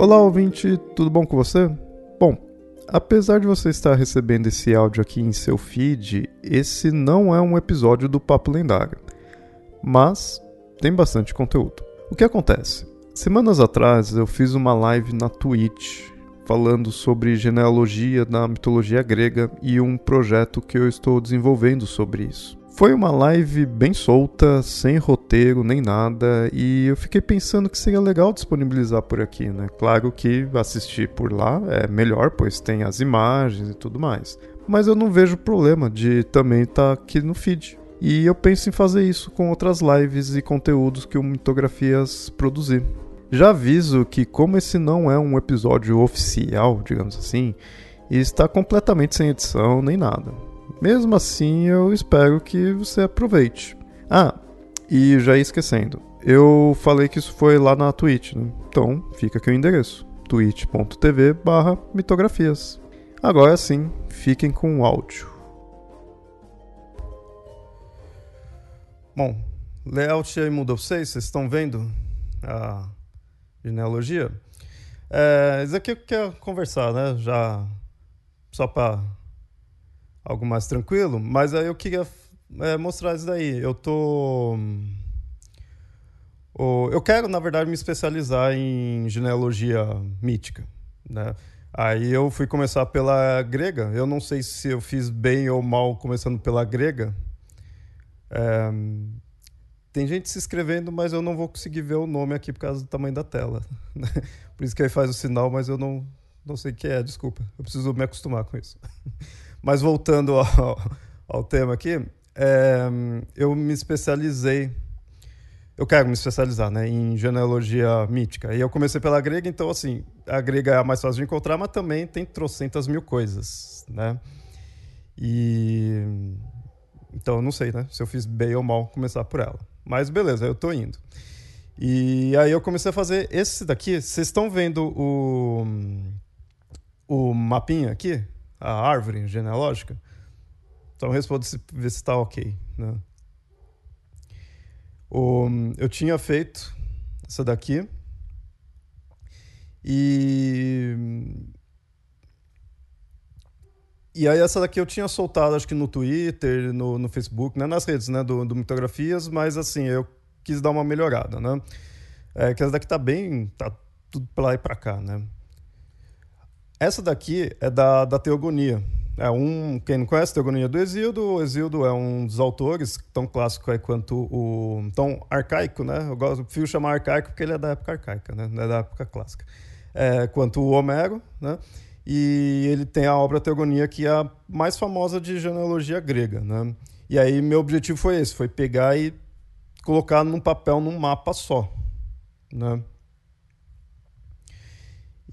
Olá, ouvinte, tudo bom com você? Bom, apesar de você estar recebendo esse áudio aqui em seu feed, esse não é um episódio do Papo Lendário, mas tem bastante conteúdo. O que acontece? Semanas atrás eu fiz uma live na Twitch falando sobre genealogia da mitologia grega e um projeto que eu estou desenvolvendo sobre isso. Foi uma live bem solta, sem roteiro nem nada, e eu fiquei pensando que seria legal disponibilizar por aqui, né? Claro que assistir por lá é melhor, pois tem as imagens e tudo mais. Mas eu não vejo problema de também estar tá aqui no feed. E eu penso em fazer isso com outras lives e conteúdos que o Mitografias produzir. Já aviso que, como esse não é um episódio oficial, digamos assim, está completamente sem edição nem nada. Mesmo assim, eu espero que você aproveite. Ah, e já ia esquecendo, eu falei que isso foi lá na Twitch, né? então fica aqui o endereço: twitch.tv mitografias. Agora sim, fiquem com o áudio. Bom, layout aí mudou pra vocês, vocês estão vendo a genealogia? É, isso aqui eu quero conversar, né? Já só para algo mais tranquilo, mas aí eu queria é, mostrar isso daí. Eu tô. eu quero, na verdade, me especializar em genealogia mítica. Né? Aí eu fui começar pela grega. Eu não sei se eu fiz bem ou mal começando pela grega. É... Tem gente se inscrevendo, mas eu não vou conseguir ver o nome aqui por causa do tamanho da tela. Né? Por isso que aí faz o sinal, mas eu não, não sei o que é, desculpa. Eu preciso me acostumar com isso. Mas voltando ao, ao tema aqui, é, eu me especializei, eu quero me especializar né, em genealogia mítica. E eu comecei pela grega, então, assim, a grega é a mais fácil de encontrar, mas também tem trocentas mil coisas, né? E... Então, eu não sei, né? Se eu fiz bem ou mal começar por ela. Mas beleza, eu tô indo. E aí eu comecei a fazer esse daqui. Vocês estão vendo o, o mapinha aqui? A árvore genealógica? Então responda se ver se está ok. Né? O, eu tinha feito essa daqui e e aí essa daqui eu tinha soltado acho que no Twitter, no, no Facebook, né? nas redes né? do, do Mitografias, mas assim, eu quis dar uma melhorada, né? É, que essa daqui tá bem, tá tudo pra lá e pra cá, né? Essa daqui é da, da Teogonia. É um, quem não conhece a Teogonia do Exildo, o Exildo é um dos autores tão clássico quanto o tão arcaico, né? Eu gosto, prefiro chamar arcaico porque ele é da época arcaica, né? Não é da época clássica. É, quanto o Homero, né? E ele tem a obra Teogonia que é a mais famosa de genealogia grega, né? E aí meu objetivo foi esse, foi pegar e colocar num papel, num mapa só, né?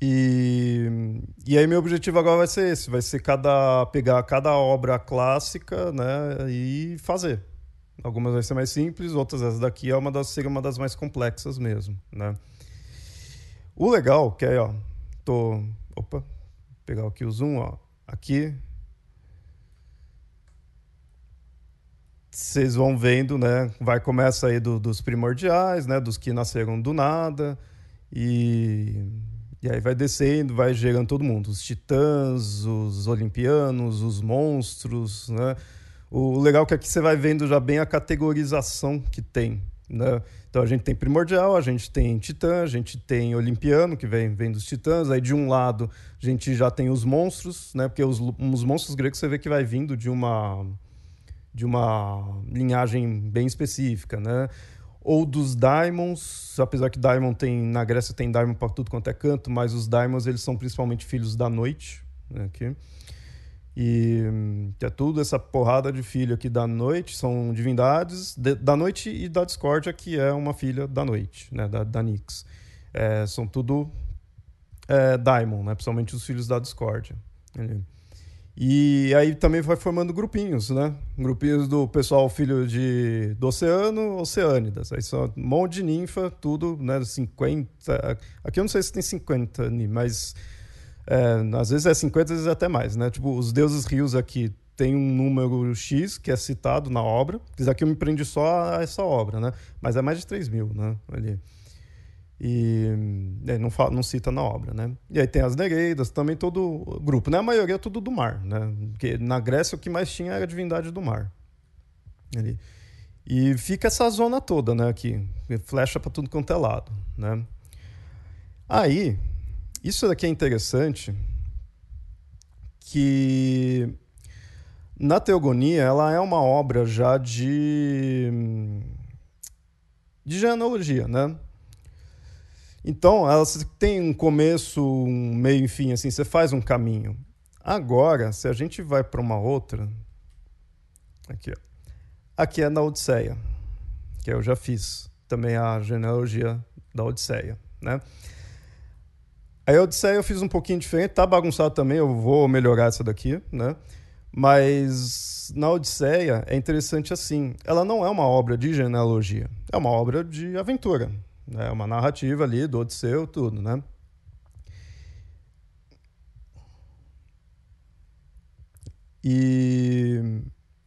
E, e aí meu objetivo agora vai ser esse, vai ser cada pegar cada obra clássica, né, e fazer. Algumas vai ser mais simples, outras essa daqui é uma das seria uma das mais complexas mesmo, né? O legal que é, ó, tô, opa, pegar aqui o zoom, ó, aqui vocês vão vendo, né? Vai começa aí do, dos primordiais, né? Dos que nasceram do nada e e aí vai descendo, vai gerando todo mundo. Os titãs, os olimpianos, os monstros, né? O legal é que aqui você vai vendo já bem a categorização que tem, né? Então a gente tem primordial, a gente tem titã, a gente tem olimpiano, que vem, vem dos titãs. Aí de um lado a gente já tem os monstros, né? Porque os, os monstros gregos você vê que vai vindo de uma de uma linhagem bem específica, né? Ou dos Daimons, apesar que Daimon tem na Grécia tem Daimon para tudo quanto é canto, mas os Daimons eles são principalmente filhos da noite, né, aqui. E é tudo essa porrada de filho aqui da noite, são divindades de, da noite e da discórdia, que é uma filha da noite, né, da, da Nix. É, são tudo é, Daimon, né, principalmente os filhos da discórdia. E aí também vai formando grupinhos, né? Grupinhos do pessoal filho de, do oceano, oceânidas. Aí são um monte de ninfa, tudo, né? 50. Aqui eu não sei se tem 50, mas é, às vezes é 50, às vezes é até mais, né? Tipo, os deuses rios aqui tem um número X que é citado na obra. Isso aqui eu me prendi só a essa obra, né? Mas é mais de 3 mil, né? Ali. E é, não, fala, não cita na obra, né? E aí tem as Nereidas, também todo grupo, né? A maioria é tudo do mar, né? Porque na Grécia o que mais tinha era a divindade do mar. Ali. E fica essa zona toda, né? Aqui, flecha para tudo quanto é lado, né? Aí, isso daqui é interessante, que na Teogonia ela é uma obra já de de genealogia, né? Então, ela tem um começo, um meio, enfim, assim, você faz um caminho. Agora, se a gente vai para uma outra, aqui, ó. aqui é na Odisseia, que eu já fiz também a genealogia da Odisseia, né? Aí a Odisseia eu fiz um pouquinho diferente, tá bagunçado também, eu vou melhorar essa daqui, né? Mas na Odisseia é interessante assim, ela não é uma obra de genealogia, é uma obra de aventura, é uma narrativa ali do Odisseu, tudo, né? E.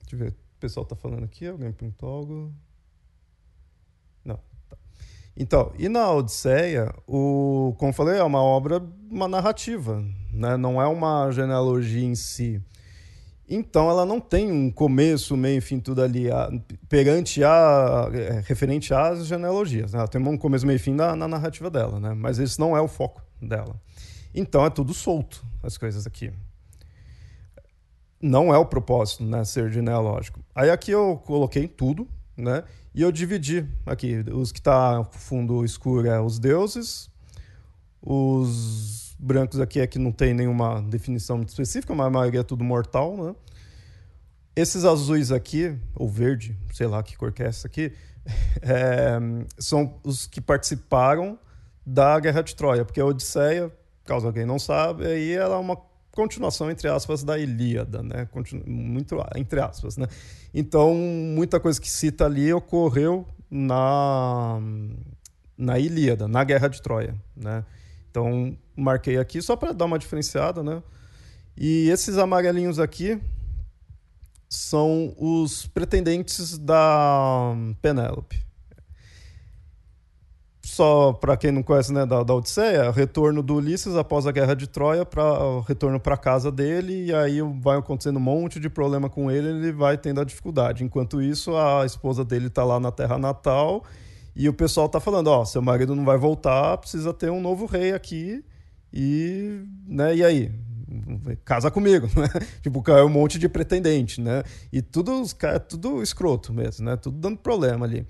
Deixa eu ver. O pessoal tá falando aqui, alguém perguntou algo? Não. Tá. Então, e na Odisseia, o, como eu falei, é uma obra, uma narrativa, né? não é uma genealogia em si. Então ela não tem um começo, meio, fim, tudo ali a, perante a é, referente às genealogias. Né? Ela tem um começo, meio, fim na, na, narrativa dela, né? Mas esse não é o foco dela. Então é tudo solto as coisas aqui. Não é o propósito, né, ser genealógico. Aí aqui eu coloquei tudo, né? E eu dividi aqui os que tá fundo escuro é os deuses, os brancos aqui é que não tem nenhuma definição muito específica, mas a maioria é tudo mortal, né? Esses azuis aqui, ou verde, sei lá que cor que é essa aqui, é, são os que participaram da Guerra de Troia, porque a Odisseia, caso alguém não sabe, aí ela é uma continuação, entre aspas, da Ilíada, né? Continu muito entre aspas, né? Então, muita coisa que cita ali ocorreu na, na Ilíada, na Guerra de Troia, né? Então, marquei aqui só para dar uma diferenciada, né? E esses amarelinhos aqui são os pretendentes da Penélope. Só para quem não conhece né, da, da Odisseia, retorno do Ulisses após a guerra de Troia, para retorno para casa dele, e aí vai acontecendo um monte de problema com ele, ele vai tendo a dificuldade. Enquanto isso, a esposa dele está lá na terra natal e o pessoal está falando: ó, seu marido não vai voltar, precisa ter um novo rei aqui e, né, e aí? Casa comigo, né? Tipo, é um monte de pretendente, né? E tudo, tudo escroto mesmo, né? Tudo dando problema ali.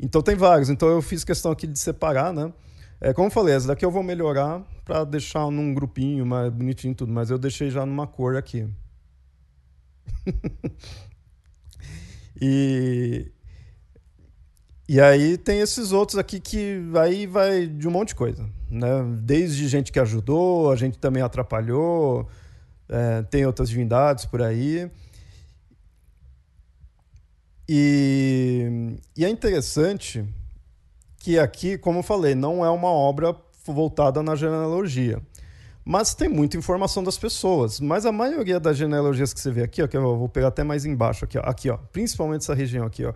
Então tem vários. Então eu fiz questão aqui de separar, né? É, como eu falei, essa daqui eu vou melhorar para deixar num grupinho mais bonitinho tudo, mas eu deixei já numa cor aqui. e, e aí tem esses outros aqui que aí vai de um monte de coisa, né? Desde gente que ajudou, a gente também atrapalhou, é, tem outras divindades por aí. E, e é interessante que aqui, como eu falei, não é uma obra voltada na genealogia. Mas tem muita informação das pessoas. Mas a maioria das genealogias que você vê aqui, ó, que eu vou pegar até mais embaixo aqui, ó, aqui, ó, principalmente essa região aqui, ó,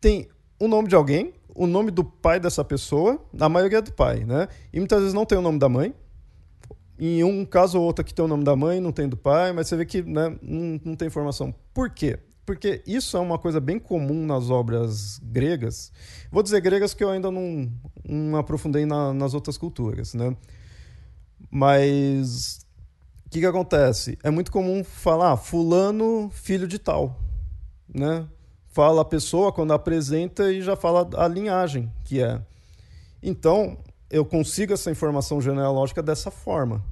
tem o nome de alguém, o nome do pai dessa pessoa, na maioria é do pai, né? E muitas vezes não tem o nome da mãe. Em um caso ou outro aqui tem o nome da mãe, não tem do pai, mas você vê que né, não, não tem informação. Por quê? Porque isso é uma coisa bem comum nas obras gregas. Vou dizer gregas que eu ainda não, não aprofundei na, nas outras culturas, né? Mas o que, que acontece? É muito comum falar ah, fulano filho de tal, né? Fala a pessoa quando apresenta e já fala a linhagem que é. Então, eu consigo essa informação genealógica dessa forma,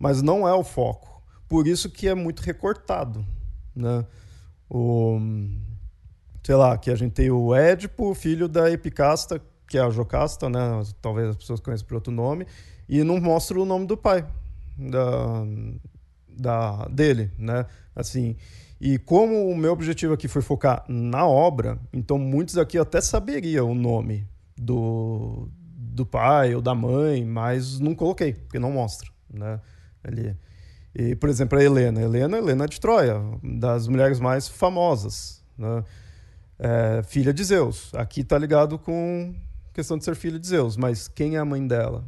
mas não é o foco. Por isso que é muito recortado, né? O sei lá, que a gente tem o Édipo, filho da Epicasta, que é a Jocasta, né? Talvez as pessoas conheçam por outro nome, e não mostra o nome do pai da, da dele, né? Assim, e como o meu objetivo aqui foi focar na obra, então muitos aqui até saberiam o nome do, do pai ou da mãe, mas não coloquei, porque não mostra, né? Ali. E, por exemplo, a Helena. Helena, Helena de Troia, das mulheres mais famosas, né? É, filha de Zeus. Aqui está ligado com questão de ser filho de Zeus, mas quem é a mãe dela?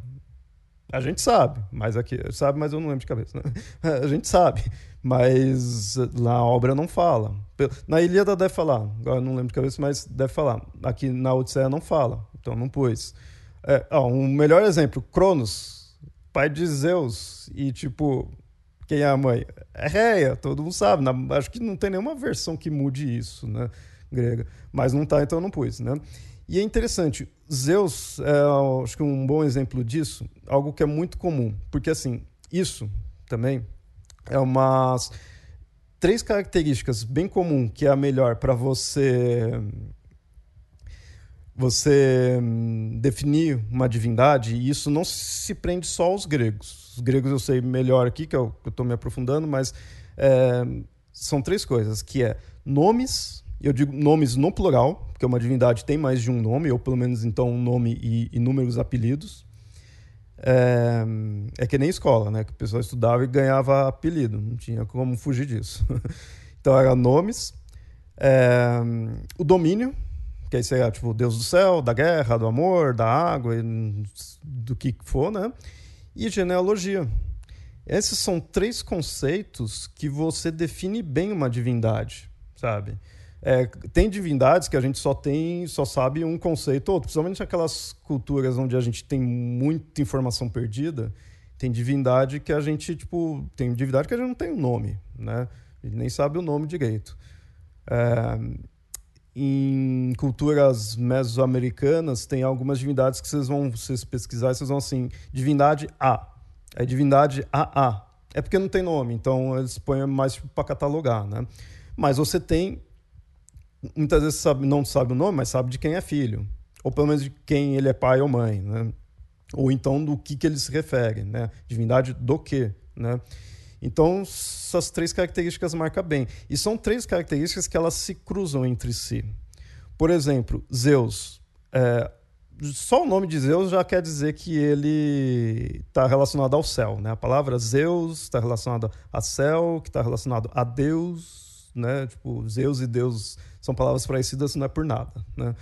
A gente sabe, mas aqui sabe, mas eu não lembro de cabeça. Né? A gente sabe, mas na obra não fala. Na Ilíada deve falar, agora não lembro de cabeça, mas deve falar. Aqui na Odisseia não fala, então não pôs. É, ó, um melhor exemplo, Cronos, pai de Zeus, e tipo, quem é a mãe? É Reia, todo mundo sabe. Na, acho que não tem nenhuma versão que mude isso, né? Grega. Mas não tá, então não pus, né? E é interessante, Zeus é acho que um bom exemplo disso, algo que é muito comum, porque assim, isso também é umas três características bem comum que é a melhor para você você hum, definir uma divindade, e isso não se prende só aos gregos. Os gregos eu sei melhor aqui, que eu estou me aprofundando, mas é, são três coisas, que é nomes, eu digo nomes no plural, porque uma divindade tem mais de um nome, ou pelo menos então um nome e inúmeros apelidos. É, é que nem escola, né? Que o pessoal estudava e ganhava apelido, não tinha como fugir disso. então era nomes, é, o domínio, que aí seria tipo Deus do céu, da guerra, do amor, da água, do que for, né? E genealogia. Esses são três conceitos que você define bem uma divindade, sabe? É, tem divindades que a gente só tem, só sabe um conceito ou outro, principalmente aquelas culturas onde a gente tem muita informação perdida. Tem divindade que a gente, tipo, tem divindade que a gente não tem o um nome, né? Nem sabe o nome direito. É, em culturas mesoamericanas tem algumas divindades que vocês vão vocês pesquisar, vocês vão assim, divindade A. É divindade AA. É porque não tem nome, então eles põem mais para catalogar, né? Mas você tem muitas vezes sabe, não sabe o nome, mas sabe de quem é filho, ou pelo menos de quem ele é pai ou mãe, né? Ou então do que que ele se refere, né? Divindade do quê, né? Então, essas três características marcam bem. E são três características que elas se cruzam entre si. Por exemplo, Zeus. É, só o nome de Zeus já quer dizer que ele está relacionado ao céu. Né? A palavra Zeus está relacionada a céu, que está relacionado a Deus. Né? Tipo, Zeus e Deus são palavras parecidas, não é por nada. Né?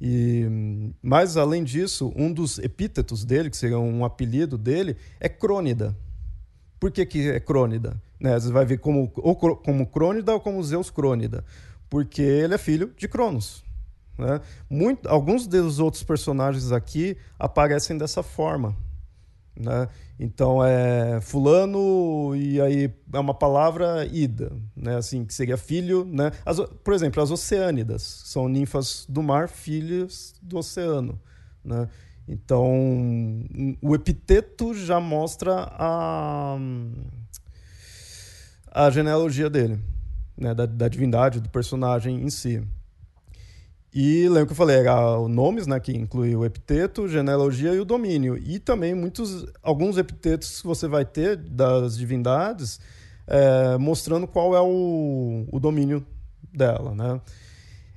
E, mas, além disso, um dos epítetos dele, que seria um apelido dele, é Crônida. Por que, que é Crônida? Né? Você vai ver como, ou como Crônida ou como Zeus Crônida. Porque ele é filho de Cronos. Né? Muito, alguns dos outros personagens aqui aparecem dessa forma. Né? Então é fulano e aí é uma palavra ida, né? Assim que seria filho, né? As, por exemplo, as oceânidas são ninfas do mar, filhas do oceano, né? Então, o epiteto já mostra a, a genealogia dele, né, da, da divindade, do personagem em si. E lembra que eu falei, era os nomes, né, que inclui o epiteto, genealogia e o domínio. E também muitos, alguns epitetos que você vai ter das divindades, é, mostrando qual é o, o domínio dela, né?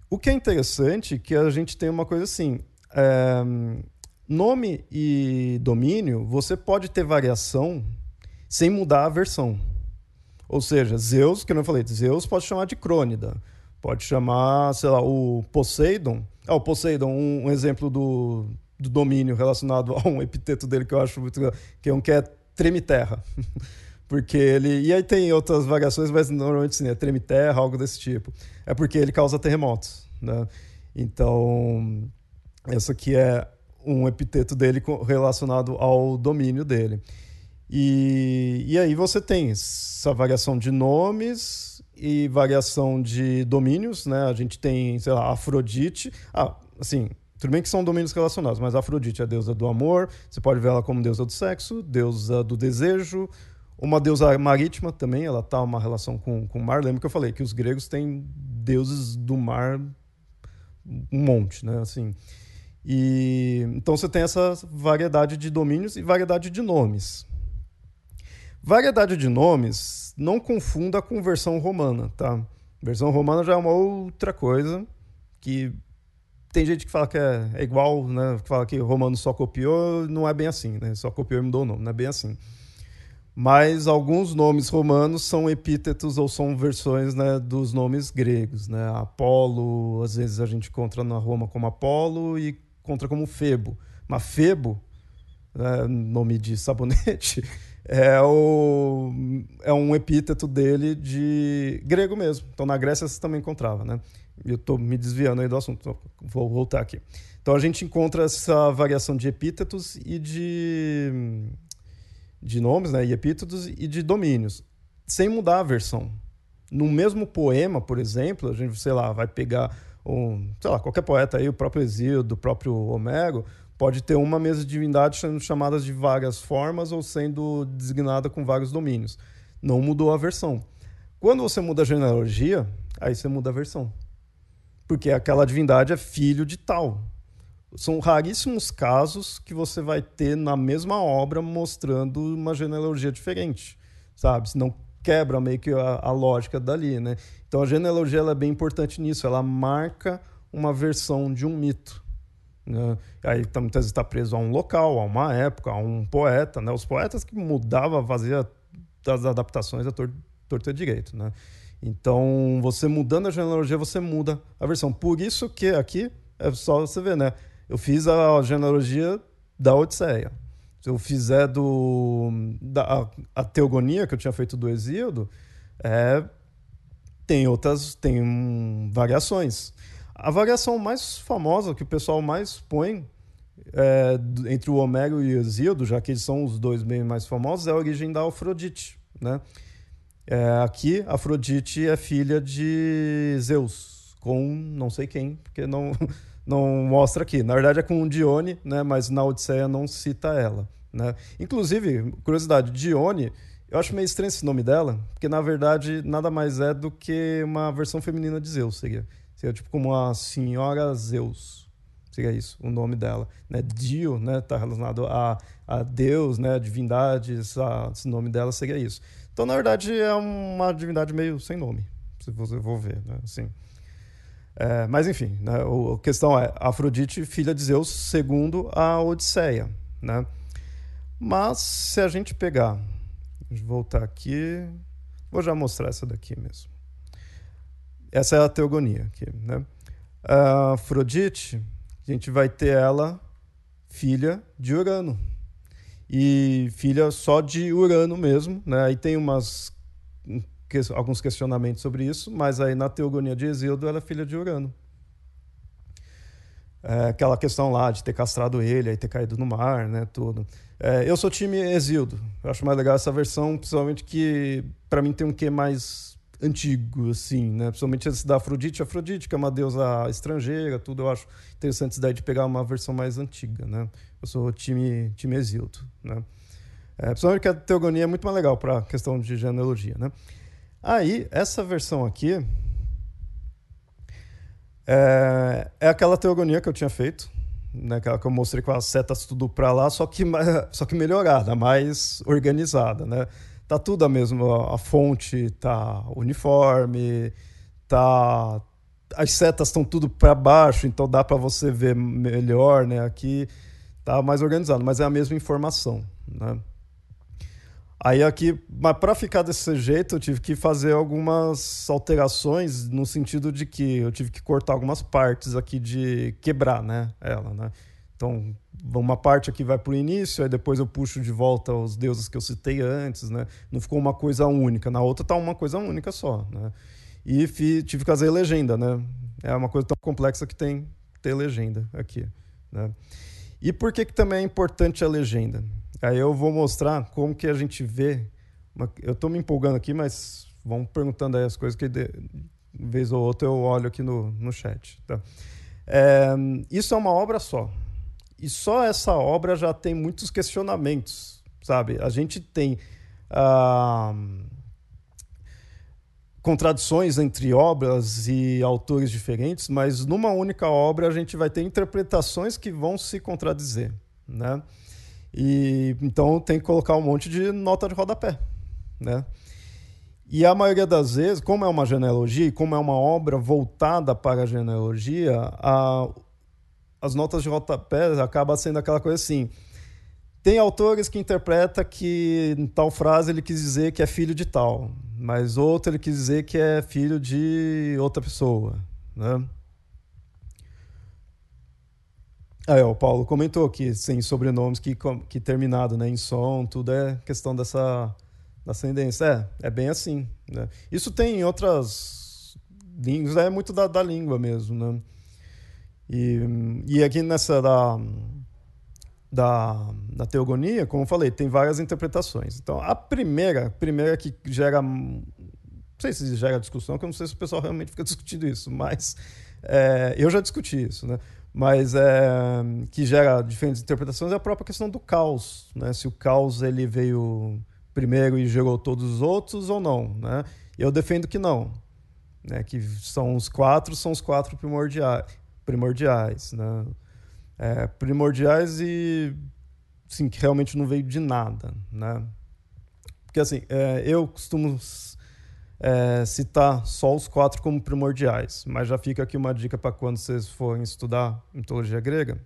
O que é interessante é que a gente tem uma coisa assim, é, Nome e domínio, você pode ter variação sem mudar a versão. Ou seja, Zeus, que eu não falei, Zeus pode chamar de Crônida, pode chamar, sei lá, o Poseidon. Ah, o Poseidon, um, um exemplo do, do domínio relacionado a um epiteto dele que eu acho muito que é um que é treme terra. porque ele. E aí tem outras variações, mas normalmente sim, é treme terra, algo desse tipo. É porque ele causa terremotos. Né? Então, essa aqui é um epiteto dele relacionado ao domínio dele. E, e aí você tem essa variação de nomes e variação de domínios, né? A gente tem, sei lá, Afrodite. Ah, assim, tudo bem que são domínios relacionados, mas Afrodite é a deusa do amor, você pode ver ela como deusa do sexo, deusa do desejo, uma deusa marítima também, ela tá uma relação com, com o mar. Lembra que eu falei que os gregos têm deuses do mar um monte, né? Assim, e então você tem essa variedade de domínios e variedade de nomes. Variedade de nomes não confunda com versão romana, tá? Versão romana já é uma outra coisa que tem gente que fala que é, é igual, né? Que fala que romano só copiou, não é bem assim, né? Só copiou e mudou o nome, não é bem assim. Mas alguns nomes romanos são epítetos ou são versões né, dos nomes gregos, né? Apolo, às vezes a gente encontra na Roma como Apolo e encontra como Febo. Mas Febo, né, nome de sabonete, é, o, é um epíteto dele de grego mesmo. Então na Grécia você também encontrava, né? Eu estou me desviando aí do assunto, então vou voltar aqui. Então a gente encontra essa variação de epítetos e de, de nomes, né? E epítetos e de domínios, sem mudar a versão. No mesmo poema, por exemplo, a gente, sei lá, vai pegar um, sei lá, qualquer poeta aí, o próprio Exílio, o próprio Homero, pode ter uma mesa de divindade sendo chamada de várias formas ou sendo designada com vários domínios. Não mudou a versão. Quando você muda a genealogia, aí você muda a versão. Porque aquela divindade é filho de tal. São raríssimos casos que você vai ter na mesma obra mostrando uma genealogia diferente, sabe? Senão quebra meio que a, a lógica dali, né? Então a genealogia é bem importante nisso, ela marca uma versão de um mito. Né? Aí muitas vezes está preso a um local, a uma época, a um poeta. Né? Os poetas que mudavam, fazia das adaptações a tor torta direito. Né? Então, você mudando a genealogia, você muda a versão. Por isso que aqui é só você ver, né? Eu fiz a genealogia da Odisseia. Se eu fizer do da, a, a teogonia que eu tinha feito do Exíodo, é, tem outras, tem um, variações. A variação mais famosa, que o pessoal mais põe é, entre o Homero e o Exíodo, já que eles são os dois bem mais famosos, é a origem da Afrodite. Né? É, aqui, Afrodite é filha de Zeus, com não sei quem, porque não, não mostra aqui. Na verdade é com Dione, né? mas na Odisseia não cita ela. Né? Inclusive, curiosidade, Dione, eu acho meio estranho esse nome dela, porque na verdade nada mais é do que uma versão feminina de Zeus, seria. Seria tipo como a Senhora Zeus. Seria isso, o nome dela. Né? Dio, né? Tá relacionado a, a Deus, né? A divindade, essa, esse nome dela seria isso. Então, na verdade, é uma divindade meio sem nome, se você for ver, né? Assim. É, mas enfim, né? a questão é Afrodite, filha de Zeus, segundo a Odisseia. Né? Mas se a gente pegar, voltar aqui, vou já mostrar essa daqui mesmo. Essa é a teogonia aqui, né? A Afrodite, a gente vai ter ela filha de Urano. E filha só de Urano mesmo, né? Aí tem umas alguns questionamentos sobre isso, mas aí na teogonia de Exildo ela é filha de Urano. É, aquela questão lá de ter castrado ele, aí ter caído no mar, né, tudo. É, eu sou time Exildo. Eu acho mais legal essa versão, principalmente que para mim tem um quê mais antigo, assim, né? Principalmente esse da Afrodite. Afrodite, que é uma deusa estrangeira, tudo. Eu acho interessante essa ideia de pegar uma versão mais antiga, né? Eu sou time, time né? É, principalmente que a teogonia é muito mais legal para a questão de genealogia, né? Aí, essa versão aqui é, é aquela teogonia que eu tinha feito, né, aquela que eu mostrei com as setas tudo para lá, só que, só que melhorada, mais organizada, né? Tá tudo a mesma, a fonte tá uniforme, tá as setas estão tudo para baixo, então dá para você ver melhor, né? Aqui tá mais organizado, mas é a mesma informação, né? Aí aqui, mas para ficar desse jeito, eu tive que fazer algumas alterações no sentido de que eu tive que cortar algumas partes aqui de quebrar, né, ela, né? Então, uma parte aqui vai para o início, aí depois eu puxo de volta os deuses que eu citei antes, né? Não ficou uma coisa única. Na outra tá uma coisa única só, né? E tive que fazer legenda, né? É uma coisa tão complexa que tem ter legenda aqui, né? E por que, que também é importante a legenda? Aí eu vou mostrar como que a gente vê. Uma, eu estou me empolgando aqui, mas vão perguntando aí as coisas que de, de vez ou outra eu olho aqui no, no chat. Tá? É, isso é uma obra só. E só essa obra já tem muitos questionamentos, sabe? A gente tem ah, contradições entre obras e autores diferentes, mas numa única obra a gente vai ter interpretações que vão se contradizer, né? E então tem que colocar um monte de nota de rodapé, né? E a maioria das vezes, como é uma genealogia e como é uma obra voltada para a genealogia, a, as notas de rodapé acaba sendo aquela coisa assim. Tem autores que interpreta que em tal frase ele quis dizer que é filho de tal, mas outro ele quis dizer que é filho de outra pessoa, né? É, o Paulo comentou que sem sobrenomes que, que terminado né, em som, tudo é questão dessa ascendência. É, é bem assim. Né? Isso tem em outras línguas, é muito da, da língua mesmo. Né? E, e aqui nessa da, da, da teogonia, como eu falei, tem várias interpretações. Então, a primeira, primeira que gera. Não sei se gera discussão, que eu não sei se o pessoal realmente fica discutindo isso, mas é, eu já discuti isso, né? mas é, que gera diferentes interpretações é a própria questão do caos, né? Se o caos ele veio primeiro e gerou todos os outros ou não, né? Eu defendo que não, né? Que são os quatro, são os quatro primordiais, primordiais, né? É, primordiais e sim que realmente não veio de nada, né? Porque assim, é, eu costumo é, citar só os quatro como primordiais, mas já fica aqui uma dica para quando vocês forem estudar mitologia grega.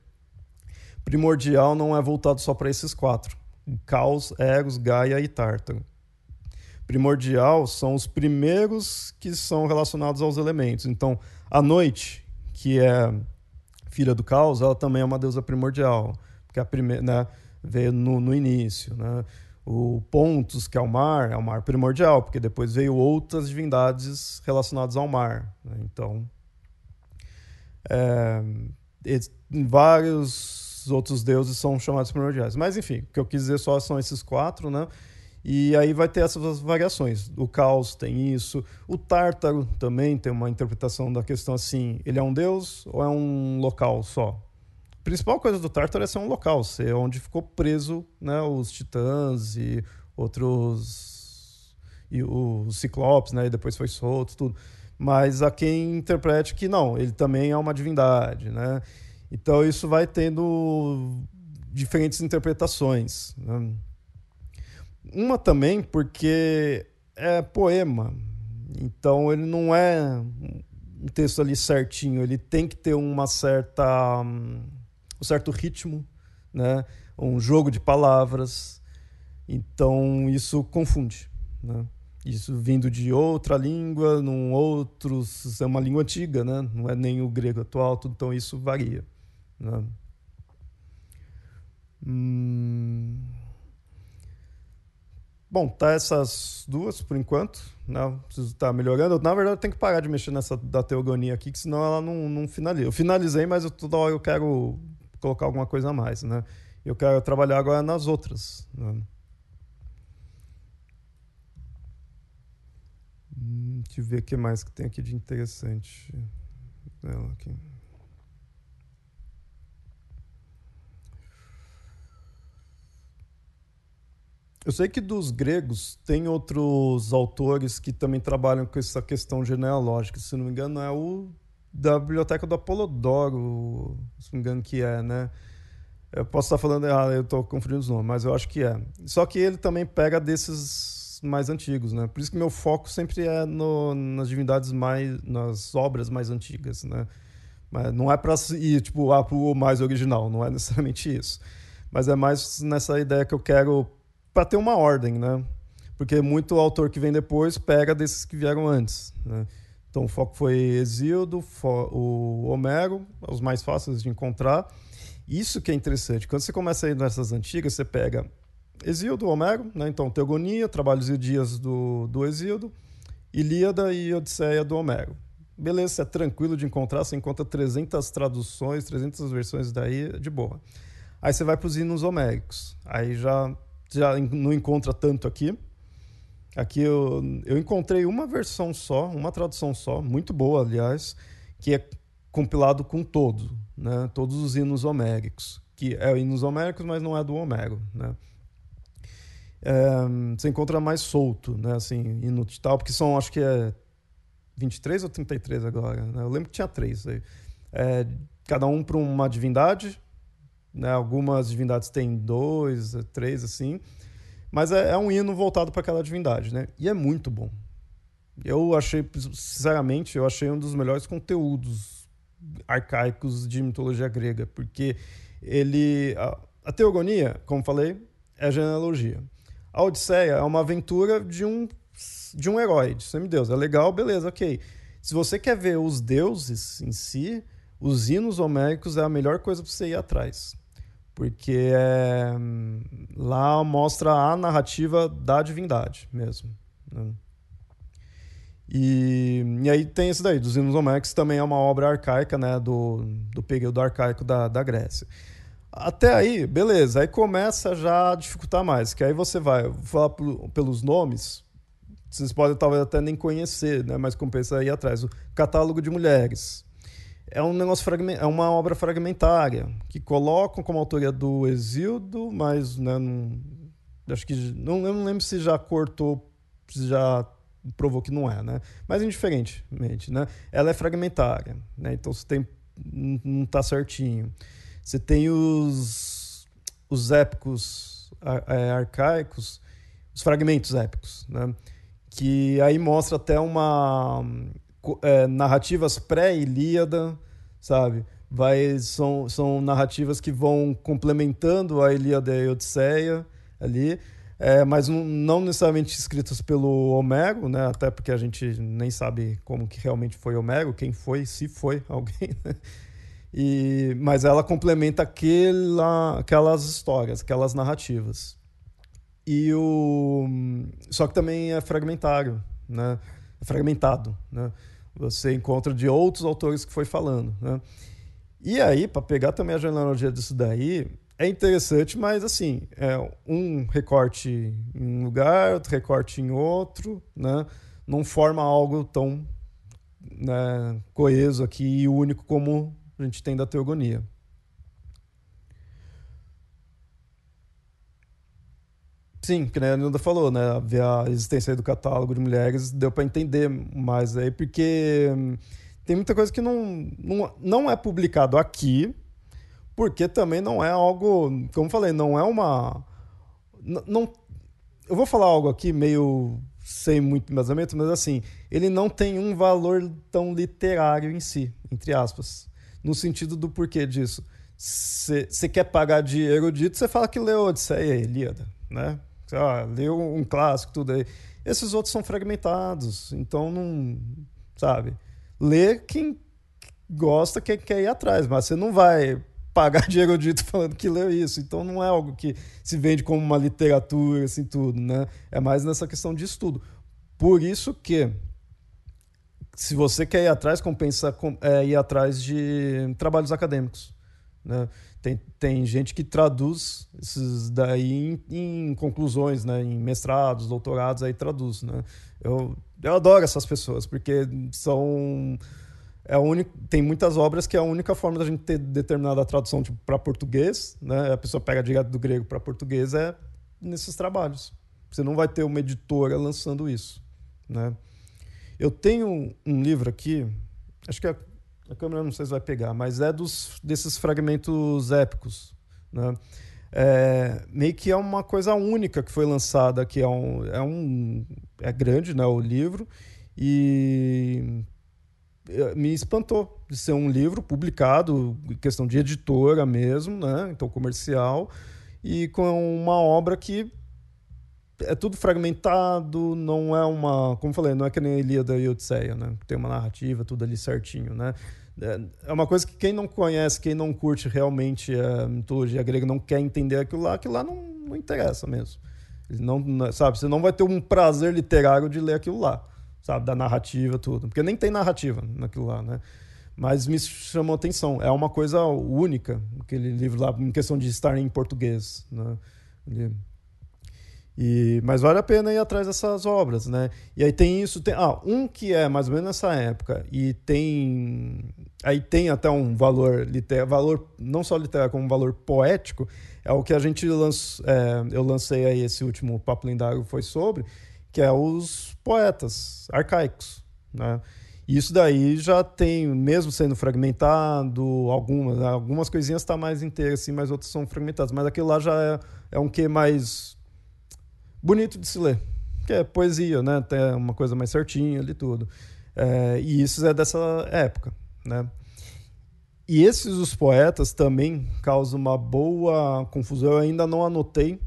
Primordial não é voltado só para esses quatro: Caos, Eros, Gaia e Tártaro. Primordial são os primeiros que são relacionados aos elementos. Então, a noite, que é filha do caos, ela também é uma deusa primordial, porque a primeira, né, veio no, no início, né? o Pontus, que é o mar, é o mar primordial, porque depois veio outras divindades relacionadas ao mar. Né? Então, é, vários outros deuses são chamados primordiais. Mas, enfim, o que eu quis dizer só são esses quatro, né? E aí vai ter essas variações. O caos tem isso. O Tártaro também tem uma interpretação da questão assim: ele é um deus ou é um local só? A principal coisa do Tartar é ser um local, ser onde ficou preso né, os titãs e outros. e os ciclopes, né, e depois foi solto, tudo. Mas há quem interprete que não, ele também é uma divindade. Né? Então isso vai tendo diferentes interpretações. Né? Uma também porque é poema, então ele não é um texto ali certinho, ele tem que ter uma certa um certo ritmo, né? um jogo de palavras. Então isso confunde. Né? Isso vindo de outra língua, num outro, é uma língua antiga, né? não é nem o grego atual, então isso varia. Né? Hum... Bom, tá essas duas por enquanto. Né? Preciso estar tá melhorando. Na verdade, eu tenho que parar de mexer nessa da teogonia aqui, que senão ela não, não finaliza. Eu finalizei, mas eu, toda hora eu quero colocar alguma coisa a mais, né? Eu quero trabalhar agora nas outras. Né? Hum, deixa eu ver o que mais que tem aqui de interessante. Aqui. Eu sei que dos gregos tem outros autores que também trabalham com essa questão genealógica. Se não me engano, é o da biblioteca do Apolodoro, se não me engano que é, né? Eu posso estar falando errado, eu estou confundindo os nomes, mas eu acho que é. Só que ele também pega desses mais antigos, né? Por isso que meu foco sempre é no, nas divindades mais, nas obras mais antigas, né? Mas não é para ir tipo ah, o mais original, não é necessariamente isso. Mas é mais nessa ideia que eu quero para ter uma ordem, né? Porque muito autor que vem depois pega desses que vieram antes, né? Então o foco foi Exildo, o Homero, os mais fáceis de encontrar. Isso que é interessante. Quando você começa a ir nessas antigas, você pega Exildo, Homero, né? então Teogonia, Trabalhos e Dias do, do Exildo, Ilíada e Odisseia do Homero. Beleza, é tranquilo de encontrar, você encontra 300 traduções, 300 versões daí, de boa. Aí você vai para os hinos homéricos. Aí já, já não encontra tanto aqui, Aqui eu, eu encontrei uma versão só, uma tradução só, muito boa, aliás, que é compilado com todo, né? todos os hinos homéricos, que é hinos homéricos, mas não é do Homero. Né? É, você encontra mais solto, né? assim, hino de tal, porque são, acho que é 23 ou 33 agora, né? eu lembro que tinha três aí. É, cada um para uma divindade, né? algumas divindades têm dois, três, assim, mas é, é um hino voltado para aquela divindade, né? E é muito bom. Eu achei, sinceramente, eu achei um dos melhores conteúdos arcaicos de mitologia grega, porque ele. A, a teogonia, como falei, é genealogia. A Odisseia é uma aventura de um, de um herói, de semideus. É legal, beleza, ok. Se você quer ver os deuses em si, os hinos homéricos é a melhor coisa para você ir atrás. Porque é, lá mostra a narrativa da divindade mesmo. Né? E, e aí tem esse daí, dos hinos homéricos, também é uma obra arcaica, né, do, do período arcaico da, da Grécia. Até aí, beleza, aí começa já a dificultar mais, que aí você vai, falar pelos nomes, vocês podem talvez até nem conhecer, né, mas compensa aí atrás, o Catálogo de Mulheres. É um negócio é uma obra fragmentária, que colocam como autoria do Exildo, mas né, não, acho que não, não lembro se já cortou, se já provou que não é, né? Mas indiferentemente, né? Ela é fragmentária, né? Então você tem não está certinho. Você tem os os épicos é, arcaicos, os fragmentos épicos, né? Que aí mostra até uma é, narrativas pré-Ilíada, sabe? Vai, são, são narrativas que vão complementando a Ilíada e a Odisseia ali é, mas não necessariamente escritas pelo Homero, né? até porque a gente nem sabe como que realmente foi Homero, quem foi, se foi alguém. Né? E, mas ela complementa aquela, aquelas histórias, aquelas narrativas. E o, só que também é fragmentário, né? é fragmentado. Né? Você encontra de outros autores que foi falando. Né? E aí, para pegar também a genealogia disso daí, é interessante, mas assim, é um recorte em um lugar, outro recorte em outro, né? Não forma algo tão né, coeso aqui e único como a gente tem da teogonia. Sim, que a Nilda falou, né? Ver a existência do catálogo de mulheres deu para entender mais aí, porque hum, tem muita coisa que não, não, não é publicado aqui, porque também não é algo, como falei, não é uma. Não, eu vou falar algo aqui meio sem muito embasamento, mas assim, ele não tem um valor tão literário em si, entre aspas. No sentido do porquê disso. Você quer pagar de erudito, você fala que leu Odisseia e Ilíada, né? Ah, leu um clássico, tudo aí. Esses outros são fragmentados, então não. Sabe? Lê quem gosta, quem quer ir atrás, mas você não vai pagar de erudito falando que leu isso. Então não é algo que se vende como uma literatura, assim, tudo, né? É mais nessa questão de estudo. Por isso que, se você quer ir atrás, compensa é, ir atrás de trabalhos acadêmicos. Né? Tem, tem gente que traduz esses daí em, em conclusões, né? em mestrados, doutorados, aí traduz. Né? Eu, eu adoro essas pessoas, porque são é a única, tem muitas obras que é a única forma da gente ter determinada tradução tipo, para português, né? A pessoa pega direto do grego para português é nesses trabalhos. Você não vai ter uma editora lançando isso, né? Eu tenho um livro aqui, acho que a, a câmera não sei se vai pegar, mas é dos desses fragmentos épicos, né? É, meio que é uma coisa única que foi lançada, que é um, é um é grande, né, o livro e eh, me espantou de ser um livro publicado, questão de editora mesmo, né? então comercial, e com uma obra que é tudo fragmentado, não é uma, como falei, não é que nem Ilíada e Odisseia, né? Tem uma narrativa, tudo ali certinho, né? É, é uma coisa que quem não conhece, quem não curte realmente a mitologia grega, não quer entender aquilo lá, aquilo lá não, não interessa mesmo. Não, sabe, você não vai ter um prazer literário de ler aquilo lá sabe, da narrativa, tudo. Porque nem tem narrativa naquilo lá, né? Mas me chamou atenção. É uma coisa única, aquele livro lá, em questão de estar em português, né? E, mas vale a pena ir atrás dessas obras, né? E aí tem isso, tem, ah, um que é mais ou menos nessa época e tem aí tem até um valor literário, valor não só literário como um valor poético, é o que a gente lançou, é, eu lancei aí esse último papo lendário foi sobre, que é os poetas arcaicos, né? Isso daí já tem, mesmo sendo fragmentado, algumas, algumas coisinhas estão tá mais inteiras, assim, mas outras são fragmentadas. Mas aquilo lá já é, é um que mais bonito de se ler, que é poesia, né? Tem uma coisa mais certinha ali tudo. É, e isso é dessa época, né? E esses os poetas também causam uma boa confusão. Eu ainda não anotei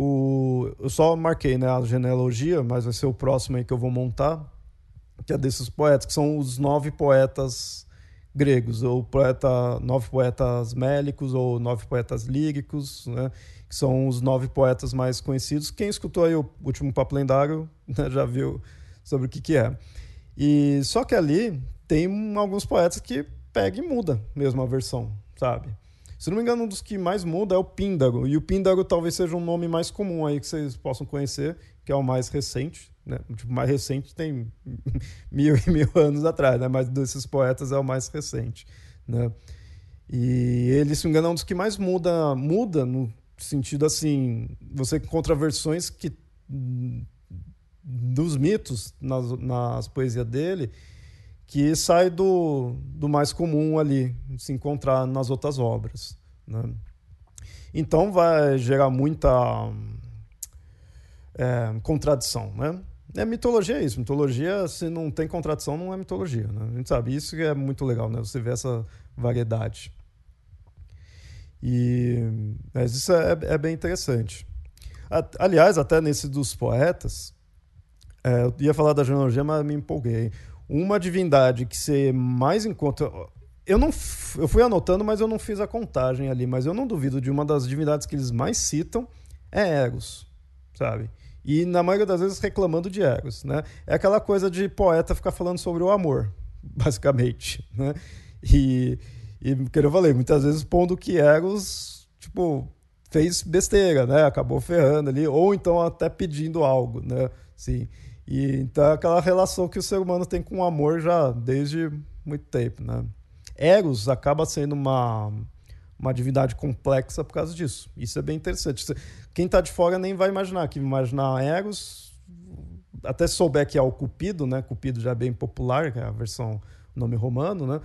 o, eu só marquei né, a genealogia, mas vai ser o próximo aí que eu vou montar, que é desses poetas, que são os nove poetas gregos, ou poeta, nove poetas mélicos ou nove poetas líricos, né? que são os nove poetas mais conhecidos. Quem escutou aí o último Papo Lendário né, já viu sobre o que, que é. E só que ali tem alguns poetas que pega e muda mesmo a versão, sabe? Se não me engano, um dos que mais muda é o Píndago. E o Píndago talvez seja um nome mais comum aí que vocês possam conhecer, que é o mais recente. Né? Tipo, mais recente tem mil e mil anos atrás, né? mas desses poetas é o mais recente. Né? E ele, se não me engano, é um dos que mais muda, muda no sentido assim, você encontra versões que dos mitos nas, nas poesias dele que sai do, do mais comum ali, se encontrar nas outras obras. Né? Então vai gerar muita é, contradição, né? É, mitologia é isso. Mitologia, se não tem contradição, não é mitologia. Né? A gente sabe. Isso que é muito legal, né? Você vê essa variedade. E mas isso é, é bem interessante. Aliás, até nesse dos poetas, é, eu ia falar da genealogia, mas me empolguei. Uma divindade que você mais encontra. Eu não eu fui anotando, mas eu não fiz a contagem ali. Mas eu não duvido de uma das divindades que eles mais citam é Eros, sabe? E na maioria das vezes reclamando de Eros, né? É aquela coisa de poeta ficar falando sobre o amor, basicamente, né? E, e que eu falei, muitas vezes pondo que Eros, tipo, fez besteira, né? Acabou ferrando ali, ou então até pedindo algo, né? Sim. E então é aquela relação que o ser humano tem com o amor já desde muito tempo, né? Eros acaba sendo uma uma divindade complexa por causa disso. Isso é bem interessante. Quem está de fora nem vai imaginar, que imaginar Eros, até souber que é o Cupido, né? Cupido já é bem popular, que é a versão nome romano, né?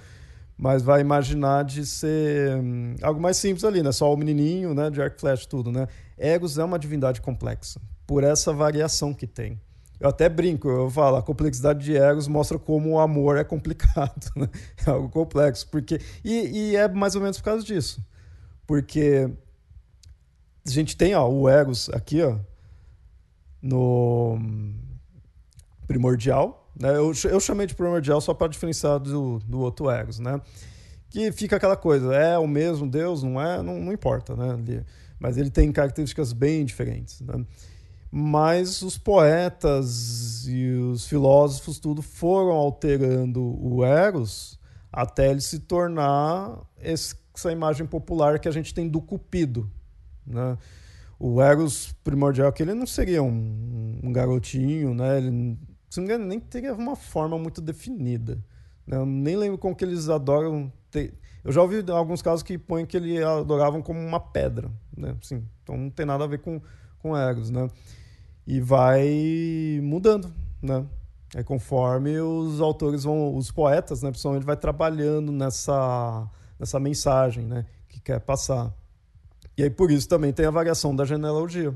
Mas vai imaginar de ser hum, algo mais simples ali, né? Só o menininho, né? De flash tudo, né? Eros é uma divindade complexa, por essa variação que tem. Eu até brinco, eu falo, a complexidade de Eros mostra como o amor é complicado, né? é algo complexo, porque e, e, é mais ou menos por causa disso, porque a gente tem ó, o Eros aqui, ó, no primordial, né? Eu, eu chamei de primordial só para diferenciar do, do outro Eros, né? Que fica aquela coisa, é o mesmo Deus, não é, não, não importa, né? Mas ele tem características bem diferentes, né? mas os poetas e os filósofos tudo foram alterando o Eros até ele se tornar essa imagem popular que a gente tem do Cupido. Né? O Eros primordial que ele não seria um, um garotinho, né? ele se não me engano, nem teria uma forma muito definida. Né? Eu nem lembro como que eles adoram. Ter... Eu já ouvi alguns casos que põem que ele adoravam como uma pedra. Né? Assim, então não tem nada a ver com, com Eros. Né? e vai mudando, né? É conforme os autores vão, os poetas, né, principalmente, vai trabalhando nessa, nessa mensagem, né, que quer passar. E aí por isso também tem a variação da genealogia.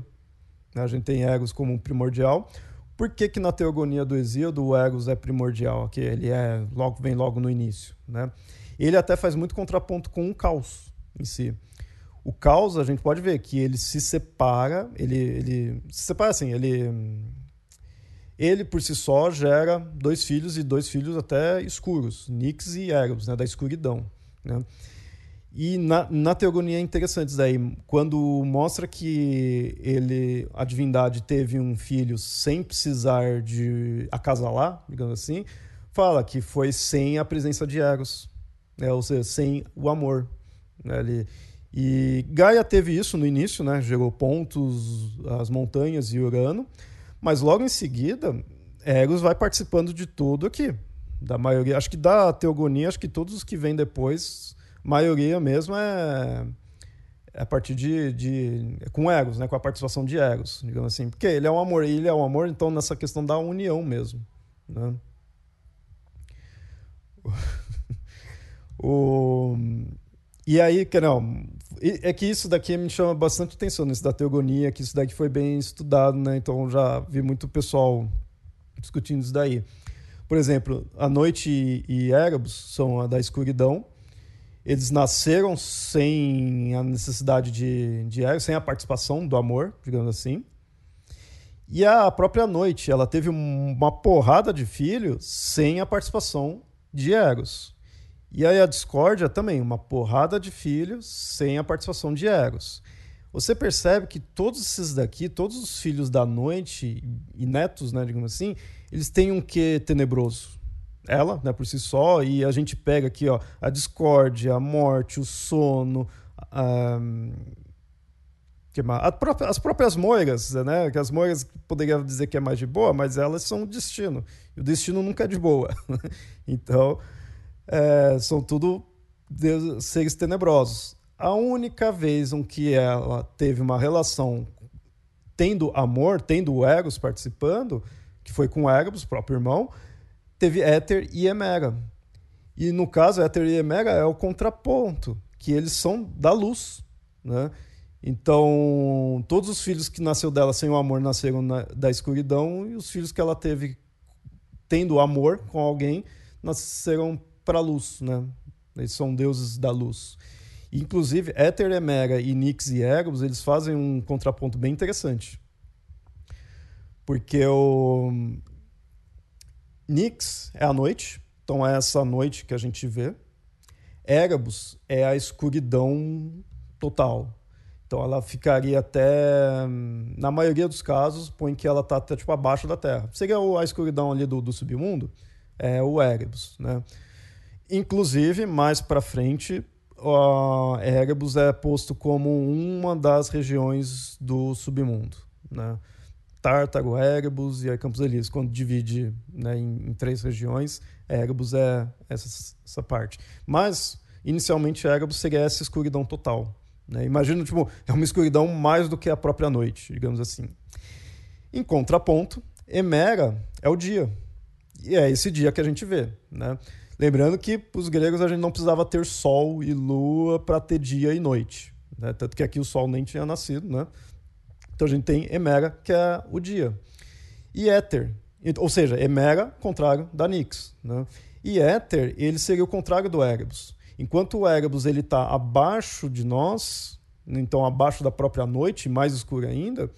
A gente tem Eros como primordial. Por que, que na teogonia do Exíodo o Eros é primordial? Aqui ele é logo vem logo no início, né? Ele até faz muito contraponto com o caos em si. O caos, a gente pode ver que ele se separa, ele, ele se separa assim, ele, ele por si só gera dois filhos e dois filhos até escuros, Nix e Eros, né, da escuridão. Né? E na, na teogonia é interessante isso daí, quando mostra que ele, a divindade teve um filho sem precisar de acasalar, digamos assim, fala que foi sem a presença de Eros, né? ou seja, sem o amor. Né? Ele, e Gaia teve isso no início, né? Gerou pontos, as montanhas e Urano, mas logo em seguida, Eros vai participando de tudo aqui. Da maioria, acho que da teogonia, acho que todos os que vêm depois, maioria mesmo é, é a partir de, de com Eros, né? Com a participação de Eros, digamos assim, porque ele é um amor, ele é um amor, então nessa questão da união mesmo, né? o e aí, que não, é que isso daqui me chama bastante atenção, nesse da teogonia, que isso daqui foi bem estudado, né? Então já vi muito pessoal discutindo isso daí. Por exemplo, a noite e Erebus são a da escuridão. Eles nasceram sem a necessidade de, de Eros, sem a participação do amor, digamos assim. E a própria noite, ela teve uma porrada de filhos sem a participação de Eros. E aí a discórdia também, uma porrada de filhos sem a participação de Eros. Você percebe que todos esses daqui, todos os filhos da noite e netos, né, digamos assim, eles têm um quê tenebroso. Ela, né, por si só, e a gente pega aqui, ó, a discórdia, a morte, o sono, a, as próprias moiras, né? Que as moiras poderia dizer que é mais de boa, mas elas são o destino. E o destino nunca é de boa. então, é, são tudo seres tenebrosos. A única vez em que ela teve uma relação tendo amor, tendo o Eros participando, que foi com o Erebus, próprio irmão, teve Éter e Emera. E no caso, Éter e Emera é o contraponto, que eles são da luz, né? Então, todos os filhos que nasceu dela sem o amor nasceram na, da escuridão e os filhos que ela teve tendo amor com alguém nasceram para a luz, né? Eles são deuses da luz. Inclusive, Éter, Emera e Nix e Erebus, eles fazem um contraponto bem interessante. Porque o Nix é a noite, então é essa noite que a gente vê. Erebus é a escuridão total, então ela ficaria até, na maioria dos casos, põe que ela está até tipo abaixo da Terra. Seria a escuridão ali do, do submundo, é o Erebus, né? Inclusive, mais para frente, o Erebus é posto como uma das regiões do submundo, né? Tártaro, Erebus e aí Campos Elíseos. Quando divide né, em, em, três regiões, Erebus é essa, essa parte. Mas, inicialmente, Erebus seria essa escuridão total. Né? Imagina, tipo, é uma escuridão mais do que a própria noite, digamos assim. Em contraponto, Emera é o dia. E é esse dia que a gente vê. Né? Lembrando que os gregos a gente não precisava ter sol e lua para ter dia e noite. Né? Tanto que aqui o sol nem tinha nascido. Né? Então a gente tem Emera, que é o dia. E Éter, ou seja, Emera, contrário da Nix. Né? E Éter, ele seria o contrário do Erebus. Enquanto o Erebus está abaixo de nós, então abaixo da própria noite, mais escuro ainda,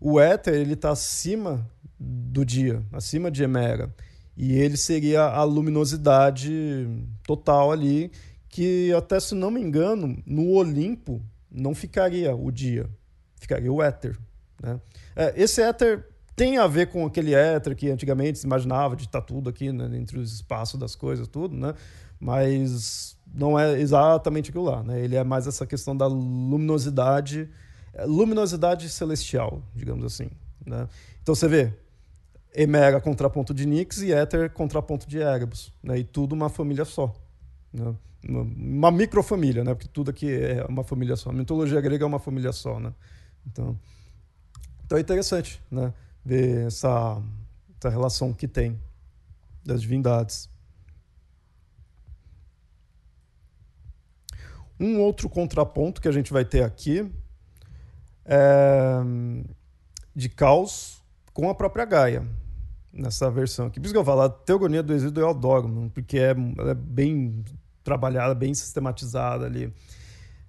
o éter está acima do dia, acima de Emera. E ele seria a luminosidade total ali, que até se não me engano, no Olimpo não ficaria o dia, ficaria o éter. Né? É, esse éter tem a ver com aquele éter que antigamente se imaginava de estar tá tudo aqui né, entre os espaços das coisas, tudo, né? mas não é exatamente aquilo lá, né? Ele é mais essa questão da luminosidade, é, luminosidade celestial, digamos assim, né? Então você vê, Emera contraponto de Nix e Éter contraponto de Erebus, né? E tudo uma família só, né? Uma, uma microfamília, né? Porque tudo aqui é uma família só. A mitologia grega é uma família só, né? Então, então é interessante, né? Ver essa, essa relação que tem das divindades. Um outro contraponto que a gente vai ter aqui é de caos com a própria Gaia, nessa versão aqui. Por isso que eu falo, a teogonia do Exílio eu adoro, porque é, é bem trabalhada, bem sistematizada ali.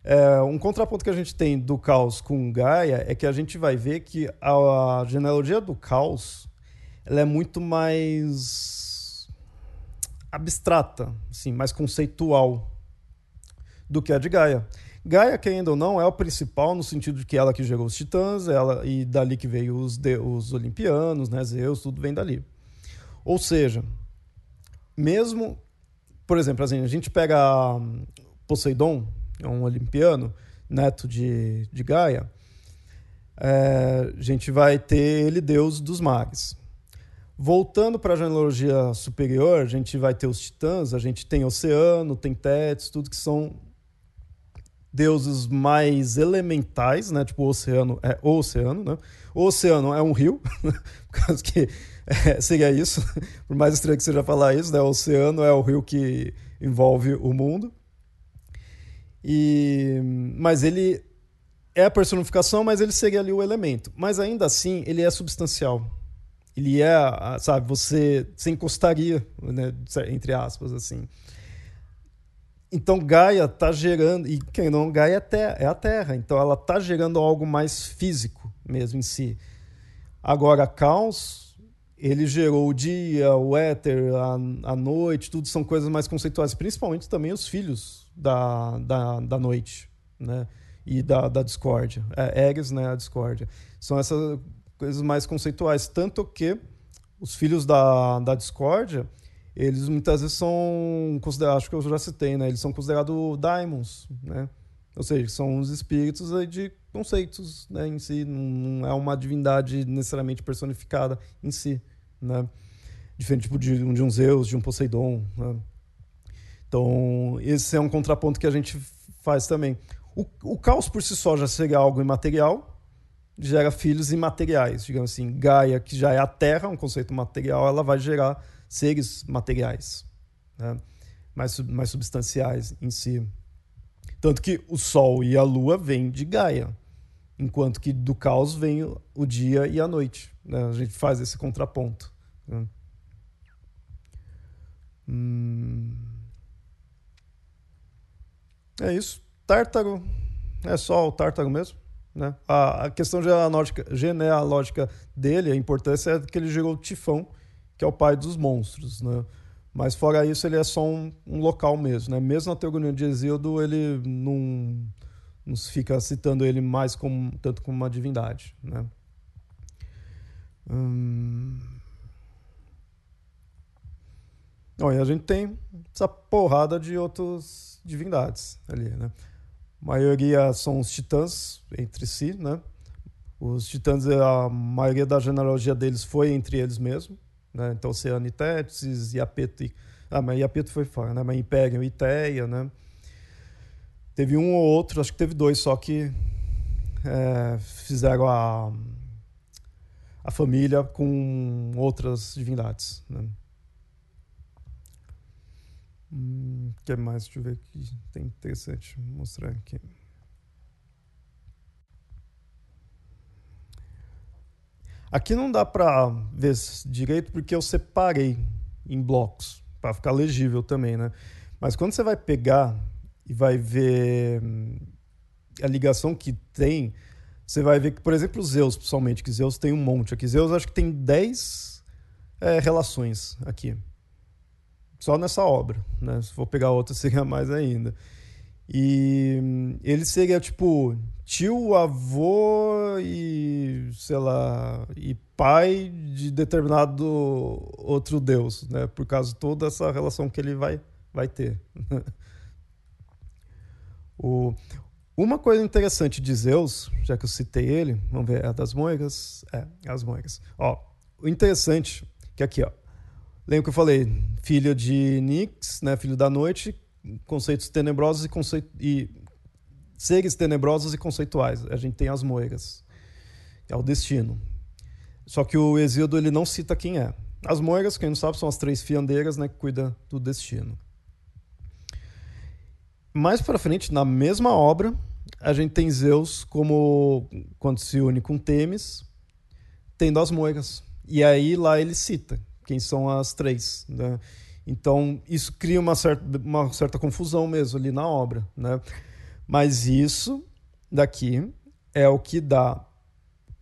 É, um contraponto que a gente tem do caos com Gaia é que a gente vai ver que a, a genealogia do caos ela é muito mais abstrata, assim, mais conceitual do que a de Gaia. Gaia, que ainda ou não, é o principal no sentido de que ela que gerou os titãs, ela e dali que veio os, de, os olimpianos, né, Zeus, tudo vem dali. Ou seja, mesmo, por exemplo, assim, a gente pega Poseidon, um olimpiano, neto de, de Gaia, é, a gente vai ter ele deus dos mares. Voltando para a genealogia superior, a gente vai ter os titãs, a gente tem oceano, tem Tétis, tudo que são deuses mais elementais, né? Tipo, o oceano é o oceano, né? O oceano é um rio, por causa que é, seria isso. Por mais estranho que seja falar isso, né? O oceano é o rio que envolve o mundo. E, mas ele é a personificação, mas ele seria ali o elemento. Mas ainda assim, ele é substancial. Ele é, sabe, você, você encostaria, né, entre aspas, assim. Então Gaia está gerando, e quem não, Gaia é, é a Terra, então ela está gerando algo mais físico mesmo em si. Agora, caos ele gerou o dia, o éter, a, a noite, tudo são coisas mais conceituais, principalmente também os filhos da, da, da noite, né? E da, da discórdia. É, Eres, né? A discórdia. São essas coisas mais conceituais. Tanto que os filhos da, da discórdia, eles muitas vezes são considerados, acho que eu já citei, né? Eles são considerados daimons, né? Ou seja, são os espíritos de conceitos né, em si, não é uma divindade necessariamente personificada em si, né? Diferente tipo, de, de um Zeus, de um Poseidon, né? Então, esse é um contraponto que a gente faz também. O, o caos por si só já seria algo imaterial, gera filhos imateriais, digamos assim. Gaia, que já é a Terra, um conceito material, ela vai gerar seres materiais, né? mais, mais substanciais em si. Tanto que o Sol e a Lua vêm de Gaia, enquanto que do caos vem o dia e a noite. Né? A gente faz esse contraponto. Né? Hum... É isso. Tártaro. É só o tártaro mesmo. Né? A, a questão genealógica, genealógica dele, a importância é que ele gerou Tifão, que é o pai dos monstros. Né? Mas fora isso, ele é só um, um local mesmo. Né? Mesmo na teoria de Exildo, ele não, não fica citando ele mais como, tanto como uma divindade. Né? Hum... Bom, e a gente tem essa porrada de outras divindades ali, né? A maioria são os titãs entre si, né? Os titãs, a maioria da genealogia deles foi entre eles mesmos. Né? Então, Oceano e Tétis, Iapeto e... Ah, mas Iapeto foi fora, né? Mas Império e Iteia, né? Teve um ou outro, acho que teve dois só que é, fizeram a, a família com outras divindades, né? Hum, que mais? Deixa eu ver aqui. Tem interessante mostrar aqui. Aqui não dá para ver direito porque eu separei em blocos para ficar legível também, né? Mas quando você vai pegar e vai ver hum, a ligação que tem, você vai ver que, por exemplo, Zeus, pessoalmente, que Zeus tem um monte aqui. Zeus acho que tem 10 é, relações aqui. Só nessa obra, né? Se for pegar outra, seria mais ainda. E hum, ele seria tipo tio, avô e, sei lá, e pai de determinado outro deus, né? Por causa de toda essa relação que ele vai, vai ter. o, uma coisa interessante de Zeus, já que eu citei ele, vamos ver, é a das moegas? É, as moegas. Ó, o interessante que aqui, ó, lembra que eu falei, filho de Nix, né, filho da noite, conceitos tenebrosos e, conceito, e seres tenebrosos e conceituais. A gente tem as moegas, é o destino. Só que o Exíodo ele não cita quem é. As moegas, quem não sabe, são as três fiandeiras né, que cuidam do destino. Mais para frente, na mesma obra, a gente tem Zeus como quando se une com Temis, tendo as moegas. E aí lá ele cita quem são as três. Né? Então, isso cria uma certa, uma certa confusão mesmo ali na obra. Né? Mas isso daqui é o que dá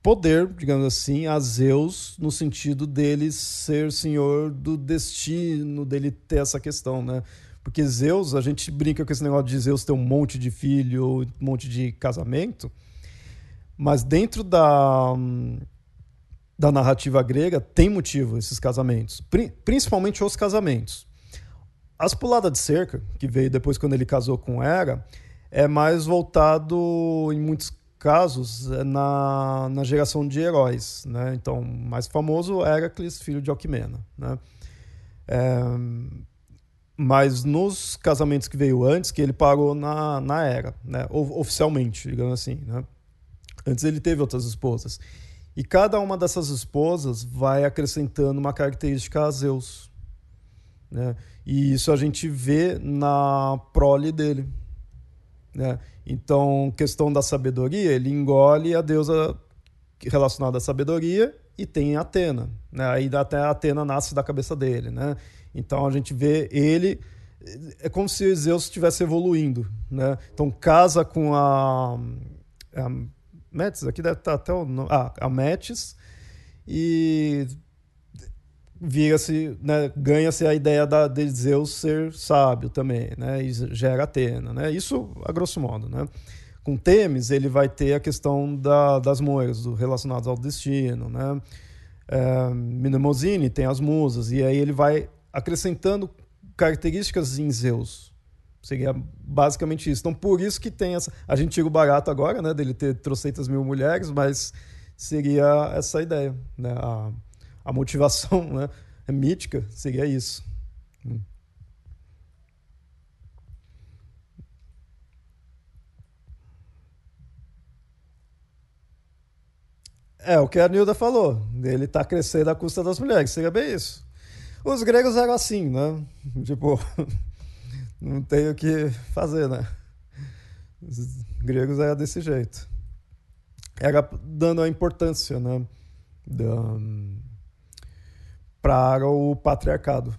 poder, digamos assim, a Zeus no sentido dele ser senhor do destino, dele ter essa questão, né? Porque Zeus, a gente brinca com esse negócio de Zeus ter um monte de filho, um monte de casamento, mas dentro da da narrativa grega tem motivo esses casamentos, principalmente os casamentos. As puladas de cerca, que veio depois quando ele casou com Hera, é mais voltado, em muitos casos, é na, na geração de heróis. Né? Então, mais famoso, Heracles, filho de Alquimena. Né? É, mas nos casamentos que veio antes, que ele parou na, na era, né? oficialmente, digamos assim. Né? Antes ele teve outras esposas. E cada uma dessas esposas vai acrescentando uma característica a Zeus. Né? E isso a gente vê na prole dele. Né? Então, questão da sabedoria, ele engole a deusa relacionada à sabedoria e tem Atena. Né? Aí até Atena nasce da cabeça dele. Né? Então a gente vê ele. É como se Zeus estivesse evoluindo. Né? Então casa com a, a Metis, aqui deve estar até o nome. Ah, a Metis. E vira-se, né, ganha-se a ideia da, de Zeus ser sábio também, né, e gera Atena, né, isso a grosso modo, né. Com Temis, ele vai ter a questão da, das moedas, relacionadas ao destino, né, é, tem as musas, e aí ele vai acrescentando características em Zeus. Seria basicamente isso. Então, por isso que tem essa. A gente tira o barato agora, né, dele ter trocentas mil mulheres, mas seria essa ideia, né? A, a motivação né? é mítica seria isso. É, o que a Nilda falou, ele está crescendo à custa das mulheres, seria bem isso. Os gregos eram assim, né? Tipo, não tem o que fazer, né? Os gregos eram desse jeito. Era dando a importância, né? Para o patriarcado.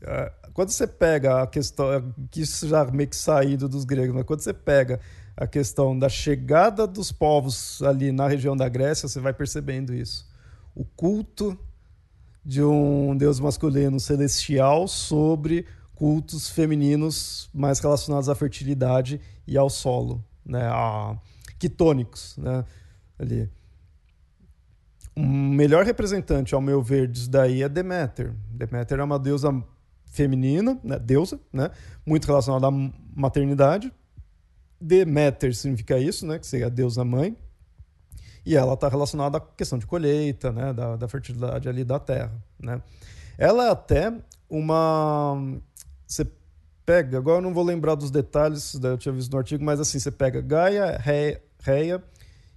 É, quando você pega a questão, que isso já meio que saído dos gregos, mas quando você pega a questão da chegada dos povos ali na região da Grécia, você vai percebendo isso. O culto de um deus masculino celestial sobre cultos femininos mais relacionados à fertilidade e ao solo, né? A quitônicos, né? Ali. O melhor representante, ao meu ver, disso daí é Deméter. Deméter é uma deusa feminina, né? deusa, né? muito relacionada à maternidade. Deméter significa isso, né? que seria a deusa mãe. E ela está relacionada à questão de colheita, né? da, da fertilidade ali da terra. Né? Ela é até uma. Você pega, agora eu não vou lembrar dos detalhes, eu tinha visto no artigo, mas assim, você pega Gaia, Reia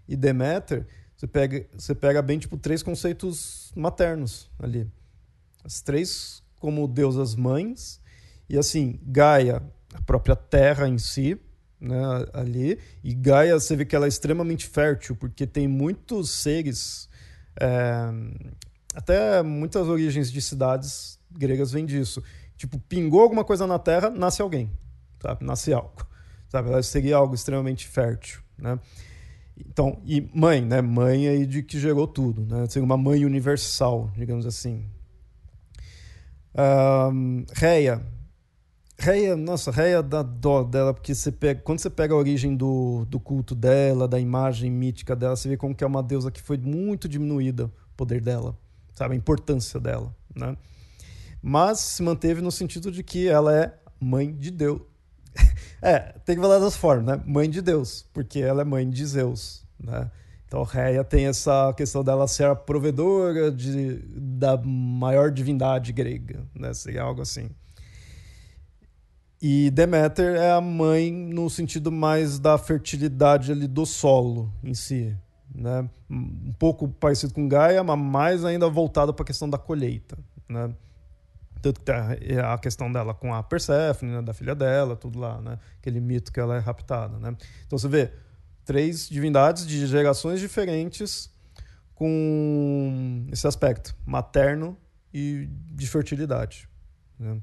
e Deméter você pega, você pega bem tipo três conceitos maternos ali. As três como deusas mães e assim, Gaia, a própria terra em si, né, ali, e Gaia você vê que ela é extremamente fértil, porque tem muitos seres é, até muitas origens de cidades gregas vêm disso. Tipo, pingou alguma coisa na terra, nasce alguém, sabe? Nasce algo. Sabe? Seria algo extremamente fértil, né? Então, e mãe, né? Mãe aí de que gerou tudo, né? Ser uma mãe universal, digamos assim. Um, Reia. Reia, nossa, Reia dá dó dela, porque você pega, quando você pega a origem do, do culto dela, da imagem mítica dela, você vê como que é uma deusa que foi muito diminuída o poder dela, sabe? A importância dela, né? Mas se manteve no sentido de que ela é mãe de Deus, é, tem que falar das formas, né? Mãe de Deus, porque ela é mãe de Zeus, né? Então, Reia tem essa questão dela ser a provedora de, da maior divindade grega, né? Seria algo assim. E Deméter é a mãe no sentido mais da fertilidade ali do solo em si, né? Um pouco parecido com Gaia, mas mais ainda voltado para a questão da colheita, né? Tanto que tem a, questão dela com a Persephone, né, da filha dela, tudo lá, né? Aquele mito que ela é raptada, né? Então você vê três divindades de gerações diferentes com esse aspecto materno e de fertilidade. Né?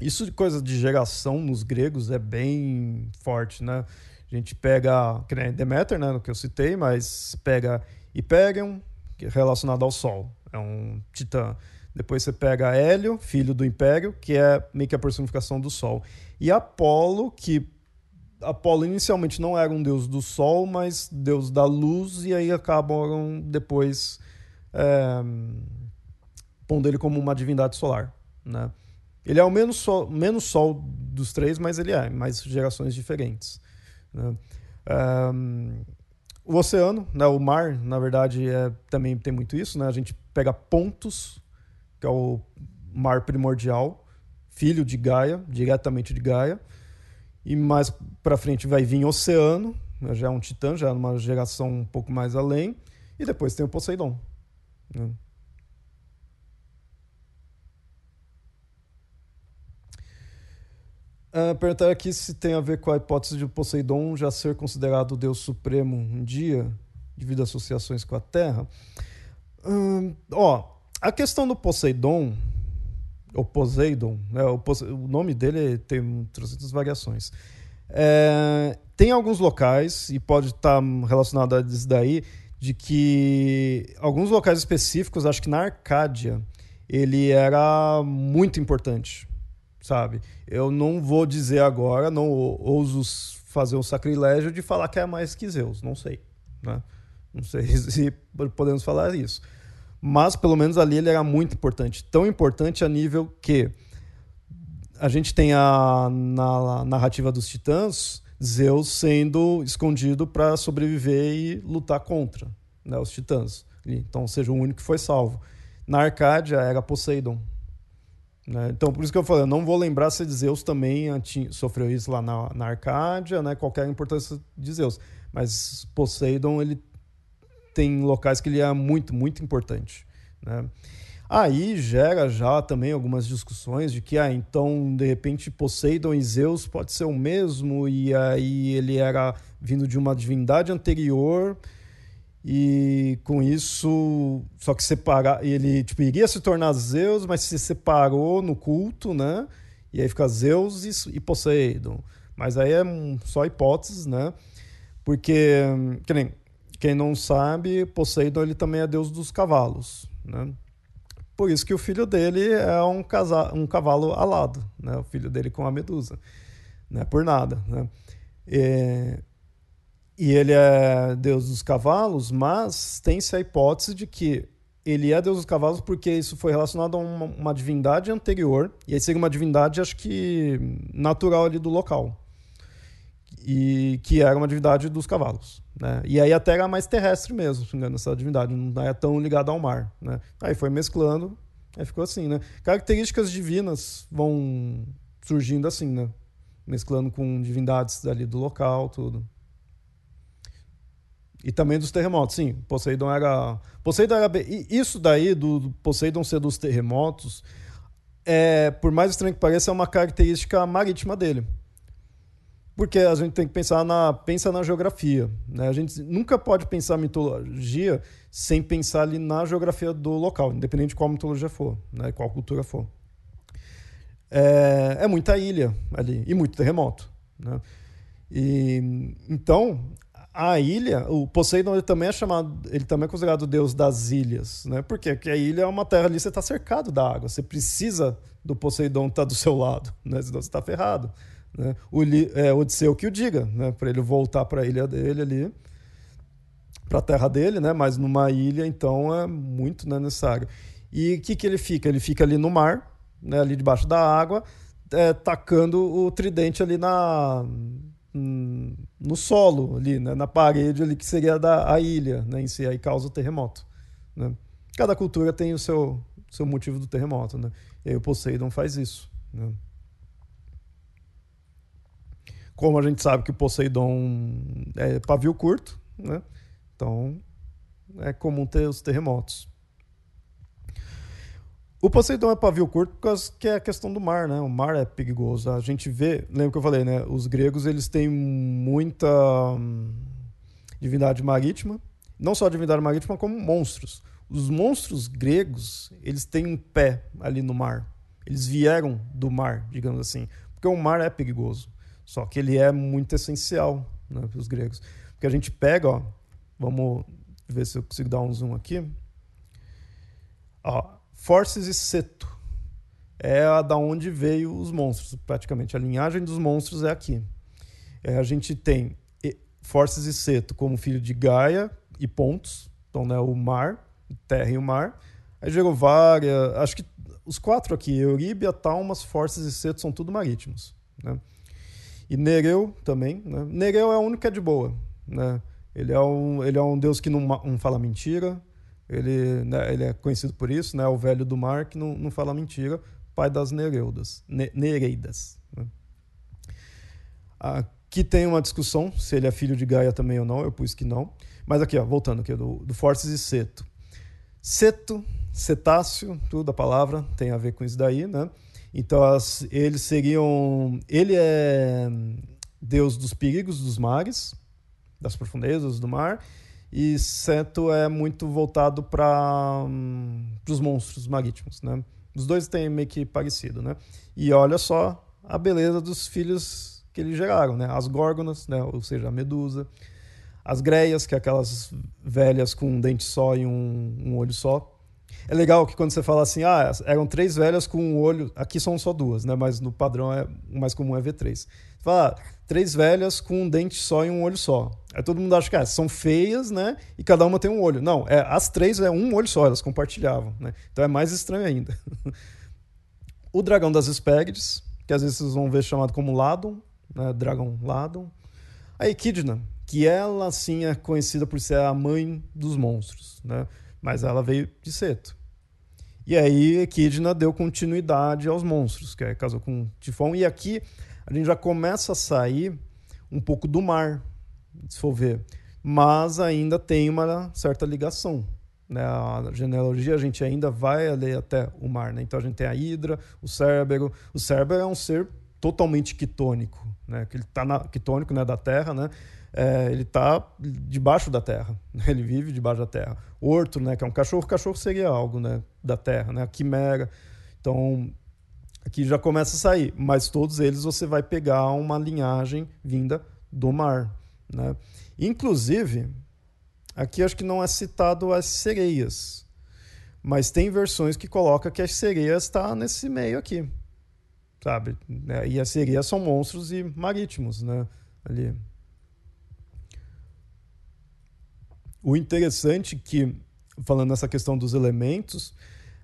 Isso de coisa de geração nos gregos é bem forte, né? A gente pega, que nem Deméter, né, que eu citei, mas pega Hyperion, é relacionado ao Sol, é um titã. Depois você pega Hélio, filho do Império, que é meio que a personificação do Sol. E Apolo, que Apolo inicialmente não era um deus do Sol, mas deus da luz, e aí acabam depois é, pondo ele como uma divindade solar. Né? Ele é o menos sol, menos sol dos três, mas ele é, mais gerações diferentes. Né? Um, o oceano, né, o mar, na verdade, é, também tem muito isso. Né? A gente pega pontos que é o mar primordial, filho de Gaia, diretamente de Gaia. E mais para frente vai vir Oceano, né, já é um titã, já é uma geração um pouco mais além. E depois tem o Poseidon. Né? Uh, perguntar aqui se tem a ver com a hipótese de Poseidon já ser considerado o deus supremo um dia, devido a associações com a Terra. Uh, ó, a questão do Poseidon, ou Poseidon, né, o, Pose o, nome dele tem trocentas variações. É, tem alguns locais, e pode estar relacionado a isso daí, de que alguns locais específicos, acho que na Arcádia, ele era muito importante, sabe? Eu não vou dizer agora, não ouso fazer um sacrilégio de falar que é mais que Zeus, não sei, né? Não sei se podemos falar isso. Mas pelo menos ali ele era muito importante, tão importante a nível que a gente tem a na narrativa dos titãs Zeus sendo escondido para sobreviver e lutar contra né, os titãs. Então, seja o único que foi salvo. Na Arcádia era Poseidon. Né? Então, por isso que eu falei, eu não vou lembrar se Zeus também sofreu isso lá na, na Arcádia, né? qualquer importância de Zeus. Mas Poseidon, ele tem locais que ele é muito, muito importante. Né? Aí gera já também algumas discussões de que, ah, então, de repente, Poseidon e Zeus pode ser o mesmo, e aí ele era vindo de uma divindade anterior, e com isso, só que separar, ele tipo, iria se tornar Zeus, mas se separou no culto, né? E aí fica Zeus e, e Poseidon. Mas aí é só hipóteses, né? Porque, quem, quem não sabe, Poseidon ele também é deus dos cavalos, né? Por isso que o filho dele é um, casa, um cavalo alado, né? O filho dele com a Medusa. Não é por nada, né? E, e ele é deus dos cavalos, mas tem-se a hipótese de que ele é deus dos cavalos porque isso foi relacionado a uma, uma, divindade anterior, e aí seria uma divindade, acho que natural ali do local, e que era uma divindade dos cavalos. Né? E aí a Terra é mais terrestre mesmo, engano, essa divindade, não é tão ligada ao mar. Né? Aí foi mesclando, aí ficou assim. Né? Características divinas vão surgindo assim, né? mesclando com divindades ali do local, tudo. E também dos terremotos, sim. Poseidon era. Poseidon era. Isso daí, do Poseidon ser dos terremotos, é, por mais estranho que pareça, é uma característica marítima dele. Porque a gente tem que pensar na, pensa na geografia. Né? A gente nunca pode pensar mitologia sem pensar ali na geografia do local, independente de qual mitologia for, né? qual cultura for. É, é muita ilha ali e muito terremoto. Né? E, então, a ilha, o Poseidon ele também é chamado, ele também é considerado o deus das ilhas, né? Por quê? Porque a ilha é uma terra ali, você está cercado da água, você precisa do Poseidon estar tá do seu lado, né? Senão você está ferrado. Né? O é, Odisseu que o diga, né? Para ele voltar para a ilha dele ali, para a terra dele, né? Mas numa ilha, então é muito né, necessário. E o que, que ele fica? Ele fica ali no mar, né? Ali debaixo da água, é, tacando o tridente ali na no solo ali, né, na parede ali que seria da a ilha, né, em si, aí causa o terremoto. Né? Cada cultura tem o seu, seu motivo do terremoto, né? E aí o Poseidon faz isso. Né? Como a gente sabe que o Poseidon é pavio curto, né? Então é comum ter os terremotos. O Poseidon é pavio curto porque que é a questão do mar, né? O mar é perigoso. A gente vê, lembra que eu falei, né? Os gregos eles têm muita hum, divindade marítima, não só divindade marítima como monstros. Os monstros gregos eles têm um pé ali no mar. Eles vieram do mar, digamos assim, porque o mar é perigoso. Só que ele é muito essencial né, para os gregos. Porque a gente pega, ó, vamos ver se eu consigo dar um zoom aqui. Ó, Forces e Seto. É a da onde veio os monstros, praticamente. A linhagem dos monstros é aqui. É, a gente tem Forces e Seto como filho de Gaia e Pontos, então né, o mar, terra e o mar. Aí Gerovária, acho que os quatro aqui, Euríbia, Talmas, Forces e Seto, são tudo marítimos. Né? E Nereu também. Né? Nereu é o único que é de boa. Né? Ele, é um, ele é um deus que não, não fala mentira, ele, né, ele é conhecido por isso, né? O velho do mar que não, não fala mentira, pai das Nereudas, ne, Nereidas. Né? Aqui tem uma discussão se ele é filho de Gaia também ou não, eu pus que não. Mas aqui, ó, voltando aqui, do, do Forces e Seto. Seto, cetáceo, tudo a palavra tem a ver com isso daí, né? Então, as, eles seriam. Ele é deus dos perigos dos mares, das profundezas do mar, e Seto é muito voltado para hum, os monstros marítimos, né? Os dois têm meio que parecido, né? E olha só a beleza dos filhos que eles geraram, né? As górgonas, né? Ou seja, a medusa, As greias, que é aquelas velhas com um dente só e um, um olho só. É legal que quando você fala assim, ah, eram três velhas com um olho, aqui são só duas, né? Mas no padrão é o mais comum é V3. Você fala, ah, três velhas com um dente só e um olho só. Aí todo mundo acha que ah, são feias, né? E cada uma tem um olho. Não, é, as três é um olho só, elas compartilhavam, né? Então é mais estranho ainda. o dragão das Hespérides, que às vezes vocês vão ver chamado como Ladon, né? Dragão Ladon. A Equidna, que ela sim é conhecida por ser a mãe dos monstros, né? Mas ela veio de Seto. E aí Equidna deu continuidade aos monstros, que é, casou com Tifão. E aqui a gente já começa a sair um pouco do mar, se for ver. Mas ainda tem uma certa ligação. Né? A genealogia a gente ainda vai ali até o mar. Né? Então a gente tem a Hidra, o Cérbero. O Cérbero é um ser totalmente quitônico, né? que ele está quitônico né? da Terra, né? É, ele está debaixo da terra, né? ele vive debaixo da terra. Horto, né, que é um cachorro, cachorro seria algo né, da terra, né, a quimera. Então, aqui já começa a sair, mas todos eles você vai pegar uma linhagem vinda do mar. Né? Inclusive, aqui acho que não é citado as sereias, mas tem versões que coloca que as sereias está nesse meio aqui, sabe? E as sereias são monstros e marítimos, né? Ali. O interessante que, falando nessa questão dos elementos,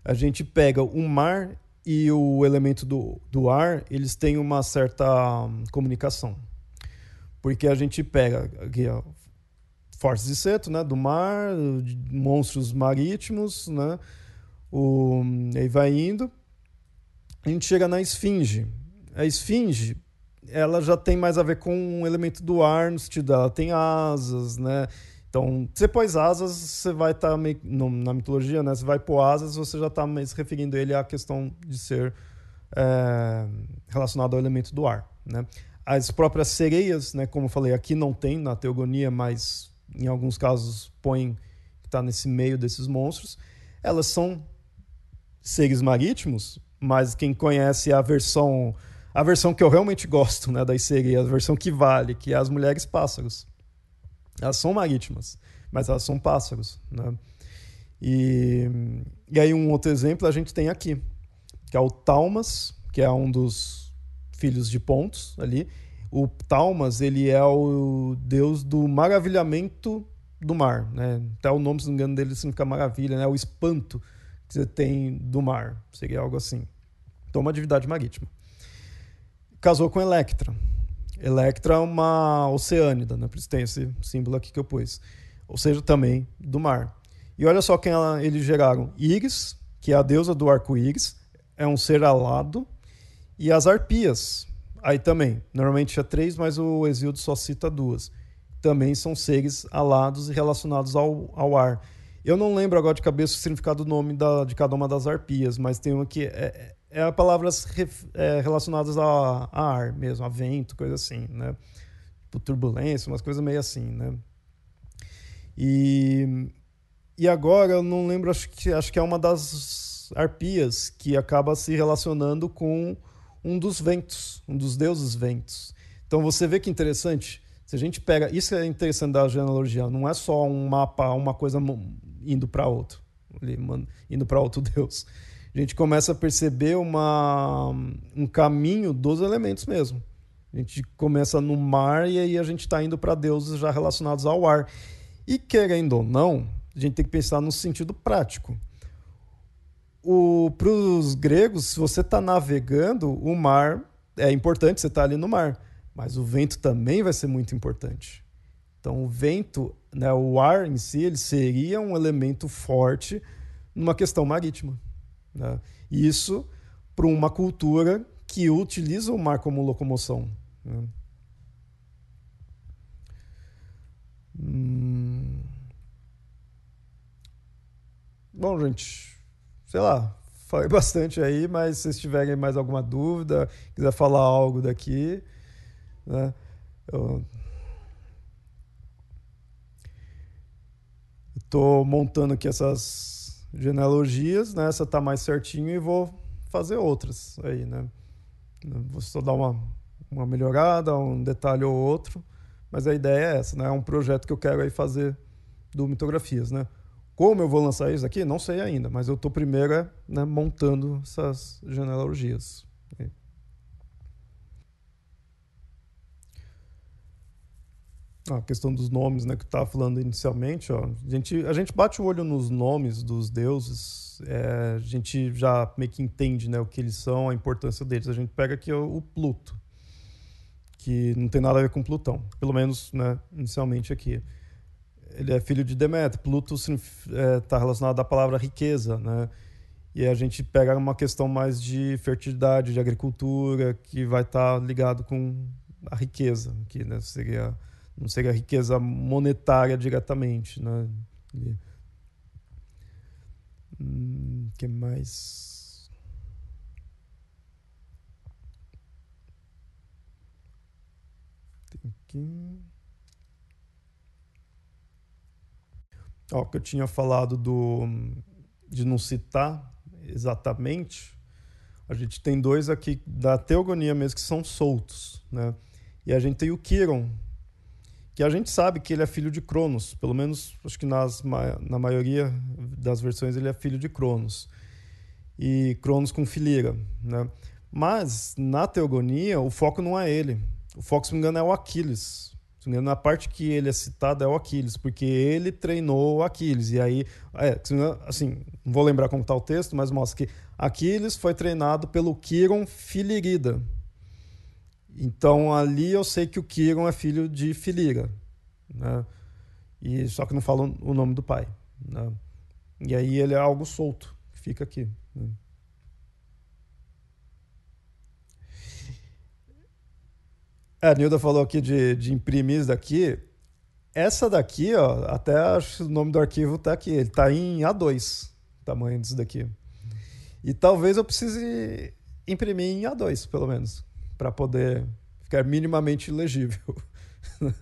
a gente pega o mar e o elemento do, do ar, eles têm uma certa hum, comunicação. Porque a gente pega aqui, ó, forças de seto, né, do mar, monstros marítimos, né, o, aí vai indo. A gente chega na esfinge. A esfinge, ela já tem mais a ver com o elemento do ar, no sentido dela tem asas, né? Então, você pôs asas, você vai estar tá meio. na mitologia, né? Você vai pôr asas, você já está mais referindo ele à questão de ser é, relacionado ao elemento do ar. Né? As próprias sereias, né? como eu falei, aqui não tem na teogonia, mas em alguns casos põem que está nesse meio desses monstros. Elas são seres marítimos, mas quem conhece a versão a versão que eu realmente gosto né, das sereias, a versão que vale, que é as mulheres pássaros. Elas são marítimas, mas elas são pássaros. Né? E, e aí um outro exemplo a gente tem aqui, que é o Talmas, que é um dos filhos de Pontos ali. O Talmas, ele é o deus do maravilhamento do mar, né? Até o nome, se não me engano, dele significa maravilha, né? O espanto que você tem do mar, seria algo assim. Então, uma divindade marítima. Casou com Electra. Electra é uma oceânida, né? por isso tem esse símbolo aqui que eu pus. Ou seja, também do mar. E olha só quem ela, eles geraram. Íris, que é a deusa do arco-íris, é um ser alado. E as arpias, aí também. Normalmente é três, mas o Exíodo só cita duas. Também são seres alados e relacionados ao, ao ar. Eu não lembro agora de cabeça o significado do nome da, de cada uma das arpias, mas tem uma que é, é palavras é, relacionadas a, a, ar mesmo, a vento, coisa assim, né? Tipo, turbulência, umas coisas meio assim, né? E, e agora eu não lembro, acho que, acho que é uma das arpias que acaba se relacionando com um dos ventos, um dos deuses ventos. Então você vê que interessante. Se a gente pega. Isso é interessante da genealogia, não é só um mapa, uma coisa indo para outro, indo para outro deus a gente começa a perceber uma, um caminho dos elementos mesmo. A gente começa no mar e aí a gente está indo para deuses já relacionados ao ar. E querendo ou não, a gente tem que pensar no sentido prático. Para os gregos, se você está navegando, o mar é importante, você está ali no mar, mas o vento também vai ser muito importante. Então, o vento, né, o ar em si, ele seria um elemento forte numa questão marítima. Né? Isso para uma cultura que utiliza o mar como locomoção. Né? Hum... Bom, gente, sei lá, falei bastante aí, mas se vocês tiverem mais alguma dúvida, quiser falar algo daqui, né? Eu estou montando aqui essas genealogias, né? Essa tá mais certinho e vou fazer outras aí, né? Vou só dar uma, uma melhorada, um detalhe ou outro, Mas a ideia é essa, né? É um projeto que eu quero aí fazer do Mitografias, né? Como eu vou lançar isso aqui, não sei ainda, mas eu estou primeiro né, montando essas genealogias. A questão dos nomes, né, que estava falando inicialmente, ó, a gente, a gente bate o olho nos nomes dos deuses, é, a gente já meio que entende, né, o que eles são, a importância deles. A gente pega aqui o, Pluto, que não tem nada a ver com Plutão, pelo menos, né, inicialmente aqui ele é filho de Deméter. Pluto está é, tá relacionado à palavra riqueza, né? E a gente pega uma questão mais de fertilidade, de agricultura, que vai estar tá ligado com a riqueza, que né, seria não seria riqueza monetária diretamente, né? Hum, que mais? Tem. Ó, que eu tinha falado do de não citar exatamente, a gente tem dois aqui da teogonia mesmo que são soltos, né? E a gente tem o Quiron, que a gente sabe que ele é filho de Cronos, pelo menos acho que nas, na maioria das versões ele é filho de Cronos. E Cronos com Filira, né? Mas na teogonia o foco não é ele. O foco, se não me engano, é o Aquiles. Na parte que ele é citado é o Aquiles, porque ele treinou o Aquiles. E aí, é, assim, não vou lembrar como está o texto, mas mostra que Aquiles foi treinado pelo Quiron Filirida. Então ali eu sei que o Quiron é filho de Filira. Né? E, só que não fala o nome do pai. Né? E aí ele é algo solto, fica aqui. Né? A Nilda falou aqui de, de imprimir isso daqui. Essa daqui, ó, até acho que o nome do arquivo tá aqui. Ele tá em A2, o tamanho disso daqui. E talvez eu precise imprimir em A2, pelo menos, para poder ficar minimamente legível.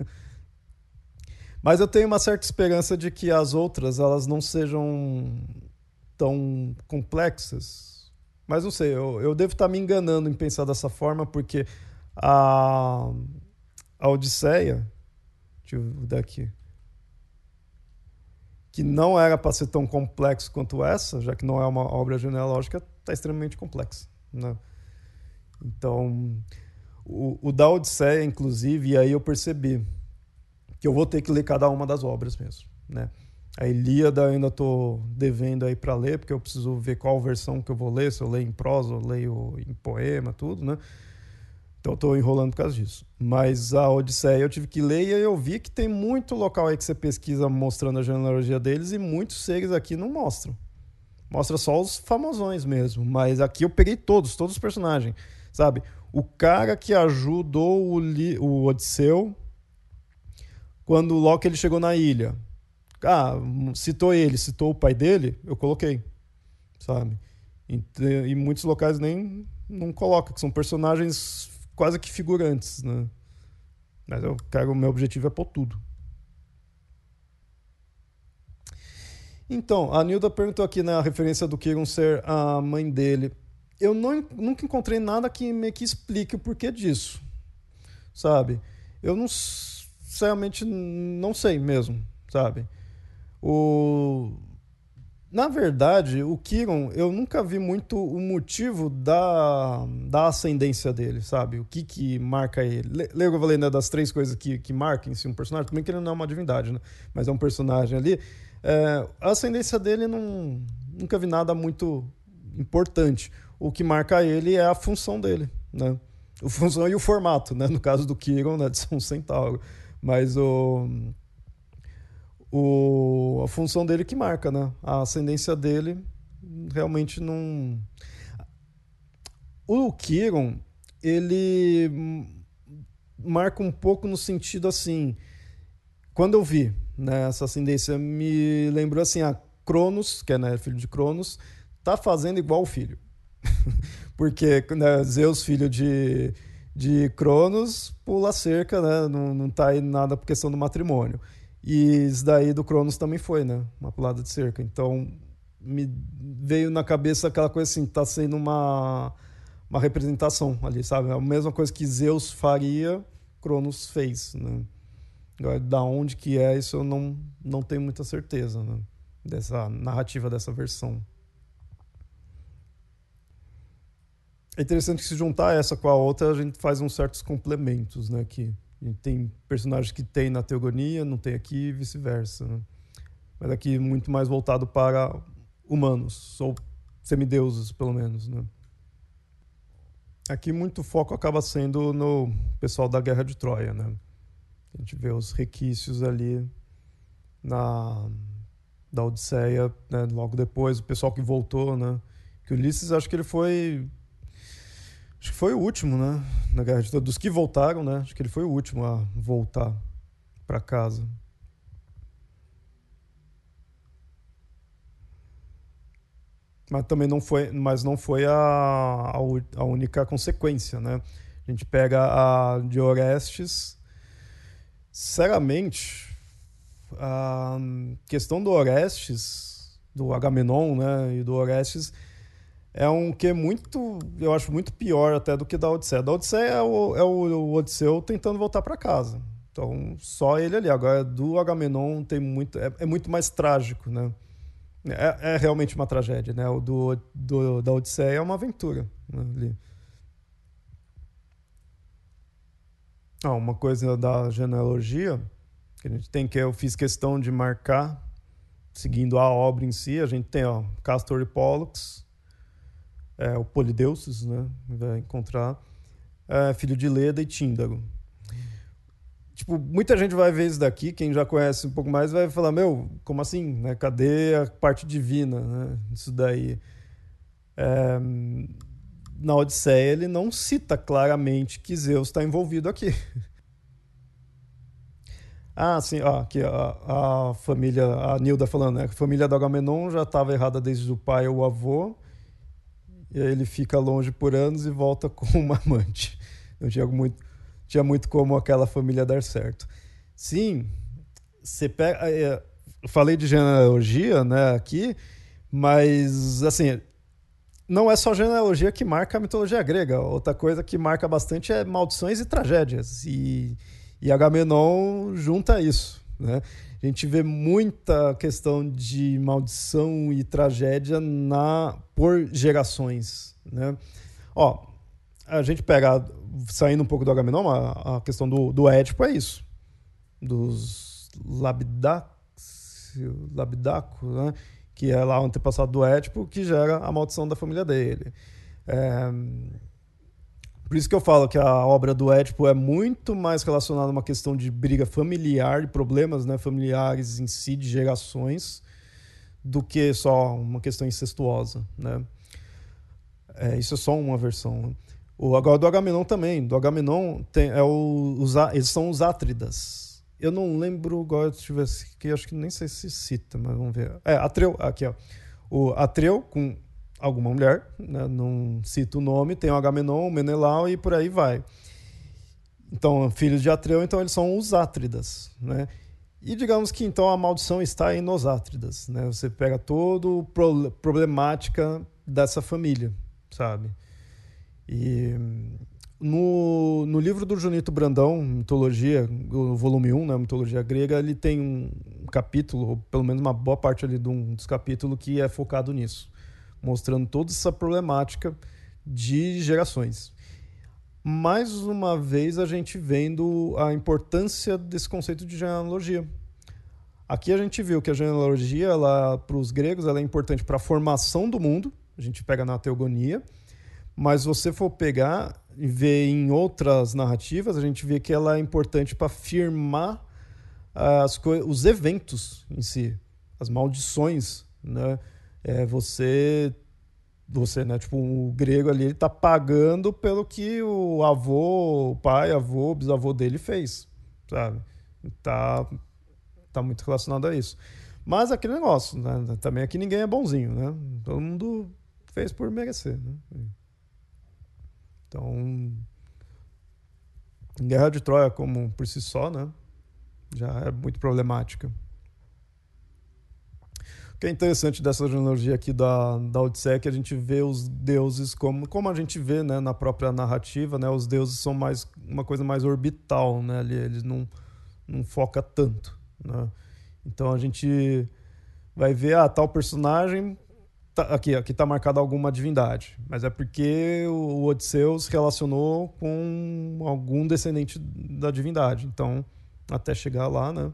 Mas eu tenho uma certa esperança de que as outras elas não sejam tão complexas. Mas não sei, eu, eu devo estar me enganando em pensar dessa forma, porque a, a Odisseia, deixa eu dar aqui, que não era para ser tão complexo quanto essa, já que não é uma obra genealógica, está extremamente complexa. Né? Então, o, o da Odisseia, inclusive, e aí eu percebi que eu vou ter que ler cada uma das obras mesmo. Né? A Ilíada ainda estou devendo aí para ler, porque eu preciso ver qual versão que eu vou ler, se eu leio em prosa, ou leio em poema, tudo, né? Então eu enrolando por causa disso. Mas a Odisseia eu tive que ler e eu vi que tem muito local aí que você pesquisa mostrando a genealogia deles e muitos seres aqui não mostram. Mostra só os famosões mesmo. Mas aqui eu peguei todos, todos os personagens. Sabe? O cara que ajudou o, Li, o Odisseu quando logo ele chegou na ilha. Ah, citou ele, citou o pai dele, eu coloquei. Sabe? E, e muitos locais nem não coloca, que são personagens quase que figurantes, né? Mas eu quero, o meu objetivo é pôr tudo. Então, a Nilda perguntou aqui na né, referência do Kiron ser a mãe dele. Eu não, nunca encontrei nada que me que explique o porquê disso, sabe? Eu não, não sei mesmo, sabe? O, na verdade, o Kiron, eu nunca vi muito o motivo da, da ascendência dele, sabe? O que que marca ele. Lembra que eu falei né, das três coisas que, que marcam em si um personagem? Também que ele não é uma divindade, né? Mas é um personagem ali. É, a ascendência dele, não, nunca vi nada muito importante. O que marca ele é a função dele, né? A função e o formato, né? No caso do Kiron, né? De São Centauro. Mas o o, a função dele que marca, né? A ascendência dele realmente não. O Kiron, ele marca um pouco no sentido assim. Quando eu vi né, essa ascendência, me lembrou assim: a Cronos, que é né, filho de Cronos, tá fazendo igual o filho. Porque né, Zeus, filho de, de Cronos, pula cerca, né, não, não tá aí nada por questão do matrimônio. E isso daí do Cronos também foi, né? Uma pulada de cerca. Então me veio na cabeça aquela coisa assim, tá sendo uma, uma representação ali, sabe? A mesma coisa que Zeus faria, Cronos fez, né? Agora, da onde que é, isso eu não, não tenho muita certeza, né? Dessa narrativa dessa versão. É interessante que se juntar essa com a outra, a gente faz uns certos complementos, né? Que tem personagens que tem na teogonia, não tem aqui e vice-versa, né? Mas aqui muito mais voltado para humanos, ou semideuses, pelo menos, né? Aqui muito foco acaba sendo no pessoal da Guerra de Troia, né? A gente vê os requisitos ali na da Odisseia, né? logo depois, o pessoal que voltou, né? Que Ulisses, acho que ele foi foi o último, né? Na dos que voltaram, né? Acho que ele foi o último a voltar para casa. Mas também não foi, mas não foi a, a, a única consequência, né? A gente pega a de Orestes, Sinceramente, a questão do Orestes, do Agamenon, né, e do Orestes é um que muito, eu acho muito pior até do que da Odisseia. Da Odisseia é o, é o Odisseu tentando voltar para casa. Então, só ele ali. Agora, do Agamenon tem muito, é, é muito mais trágico, né? É, é, realmente uma tragédia, né? O do, do, da Odisseia é uma aventura né, ali. Ah, uma coisa da genealogia que a gente tem que eu fiz questão de marcar, seguindo a obra em si, a gente tem ó, Castor e Pollux, é, o Polideuces, né? Vai encontrar, é, filho de Leda e Tíndaro. Tipo, muita gente vai ver isso daqui, quem já conhece um pouco mais vai falar, meu, como assim? Né? Cadê a parte divina? Né? Isso daí. É, na Odisseia ele não cita claramente que Zeus está envolvido aqui. Ah, sim, ó, aqui a, a família, a Nilda falando, né? A família do Agamenon já estava errada desde o pai ou o avô, e aí ele fica longe por anos e volta com uma amante. Não tinha muito, tinha muito como aquela família dar certo. Sim, você pega. É, falei de genealogia, né, aqui, mas assim, não é só genealogia que marca a mitologia grega. Outra coisa que marca bastante é maldições e tragédias. E, e Agamenon junta isso. Né? A gente vê muita questão de maldição e tragédia na por gerações. Né? Ó, a gente pega, saindo um pouco do Agamenon, a, a questão do, do Édipo é isso. Dos Labidax, Labidaco, né? que é lá o antepassado do Édipo, que gera a maldição da família dele. É... Por isso que eu falo que a obra do Édipo é muito mais relacionada a uma questão de briga familiar, de problemas né, familiares em si, de gerações, do que só uma questão incestuosa. Né? É, isso é só uma versão. O, agora do Agamenon também. Do Agamenon tem, é o, os, eles são os Átridas eu não lembro agora se tivesse que acho que nem sei se cita, mas vamos ver. É, Atreu, aqui ó. O Atreu com alguma mulher, né? não cito o nome, tem o Agamenon, o Menelau e por aí vai. Então, filhos de Atreu, então eles são os Átridas, né? E digamos que então a maldição está aí nos Átridas, né? Você pega toda a problemática dessa família, sabe? E no, no livro do Junito Brandão, Mitologia, o volume 1, né, Mitologia Grega, ele tem um capítulo, ou pelo menos uma boa parte ali de um dos capítulos que é focado nisso, mostrando toda essa problemática de gerações. Mais uma vez a gente vendo a importância desse conceito de genealogia. Aqui a gente viu que a genealogia, para os gregos, ela é importante para a formação do mundo, a gente pega na teogonia, mas se você for pegar e ver em outras narrativas, a gente vê que ela é importante para afirmar as os eventos em si, as maldições, né? É você você, né, tipo, o grego ali, ele tá pagando pelo que o avô, o pai, avô, bisavô dele fez, sabe? Tá tá muito relacionado a isso. Mas aquele negócio, né? Também aqui ninguém é bonzinho, né? Todo mundo fez por merecer, né? Então, Guerra de Troia, como por si só, né, já é muito problemática. O que é interessante dessa genealogia aqui da, da Odisseia é que a gente vê os deuses como, como a gente vê né, na própria narrativa, né, os deuses são mais uma coisa mais orbital, né, eles não, não foca tanto. Né? Então a gente vai ver, ah, tal personagem. Tá, aqui, aqui está marcada alguma divindade, mas é porque o Odisseu se relacionou com algum descendente da divindade. Então, até chegar lá, né?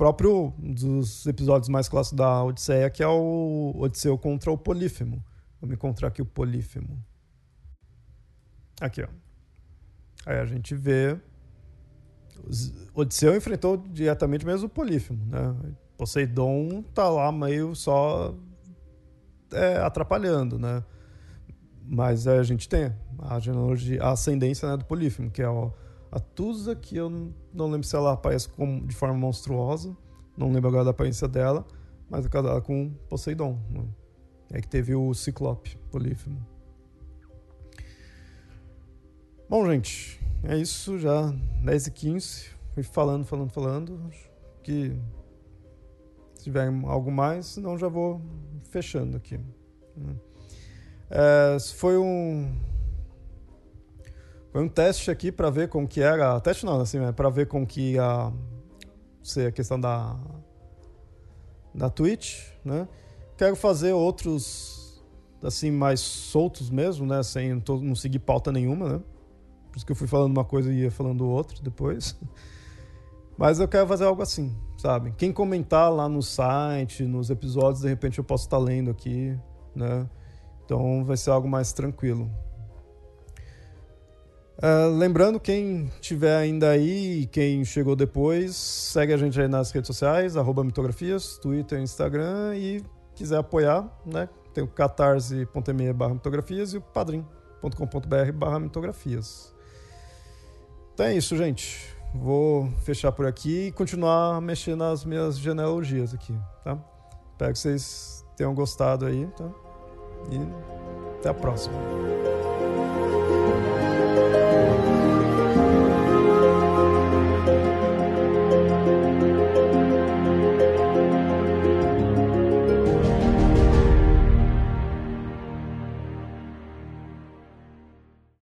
O próprio dos episódios mais clássicos da Odisseia, que é o Odisseu contra o Polífemo. Vamos encontrar aqui o Polífemo. Aqui, ó. Aí a gente vê. Odisseu enfrentou diretamente mesmo o Polífemo, né? Poseidon tá lá meio só é, atrapalhando, né? Mas a gente tem a genealogia, a ascendência né, do Polífemo, que é ó, a Tusa, que eu não lembro se ela aparece com, de forma monstruosa, não lembro agora da aparência dela, mas é casada com Poseidon. Né? É que teve o Ciclope Polífemo. Bom, gente, é isso já. 10 e 15 Fui falando, falando, falando. Que se tiver algo mais, senão já vou fechando aqui. Né? É, foi um foi um teste aqui para ver como que era, teste não, assim, é para ver como que ia ser a questão da da Twitch, né? Quero fazer outros assim mais soltos mesmo, né, sem não seguir pauta nenhuma, né? Por isso que eu fui falando uma coisa e ia falando outra depois. Mas eu quero fazer algo assim, sabe? Quem comentar lá no site, nos episódios, de repente eu posso estar lendo aqui, né? Então vai ser algo mais tranquilo. Uh, lembrando, quem tiver ainda aí, quem chegou depois, segue a gente aí nas redes sociais, arroba mitografias, Twitter, Instagram e quiser apoiar, né? Tem o catarse.me barra mitografias e o padrim.com.br barra mitografias. Então é isso, gente. Vou fechar por aqui e continuar mexer nas minhas genealogias aqui, tá? Espero que vocês tenham gostado aí, tá? E até a próxima.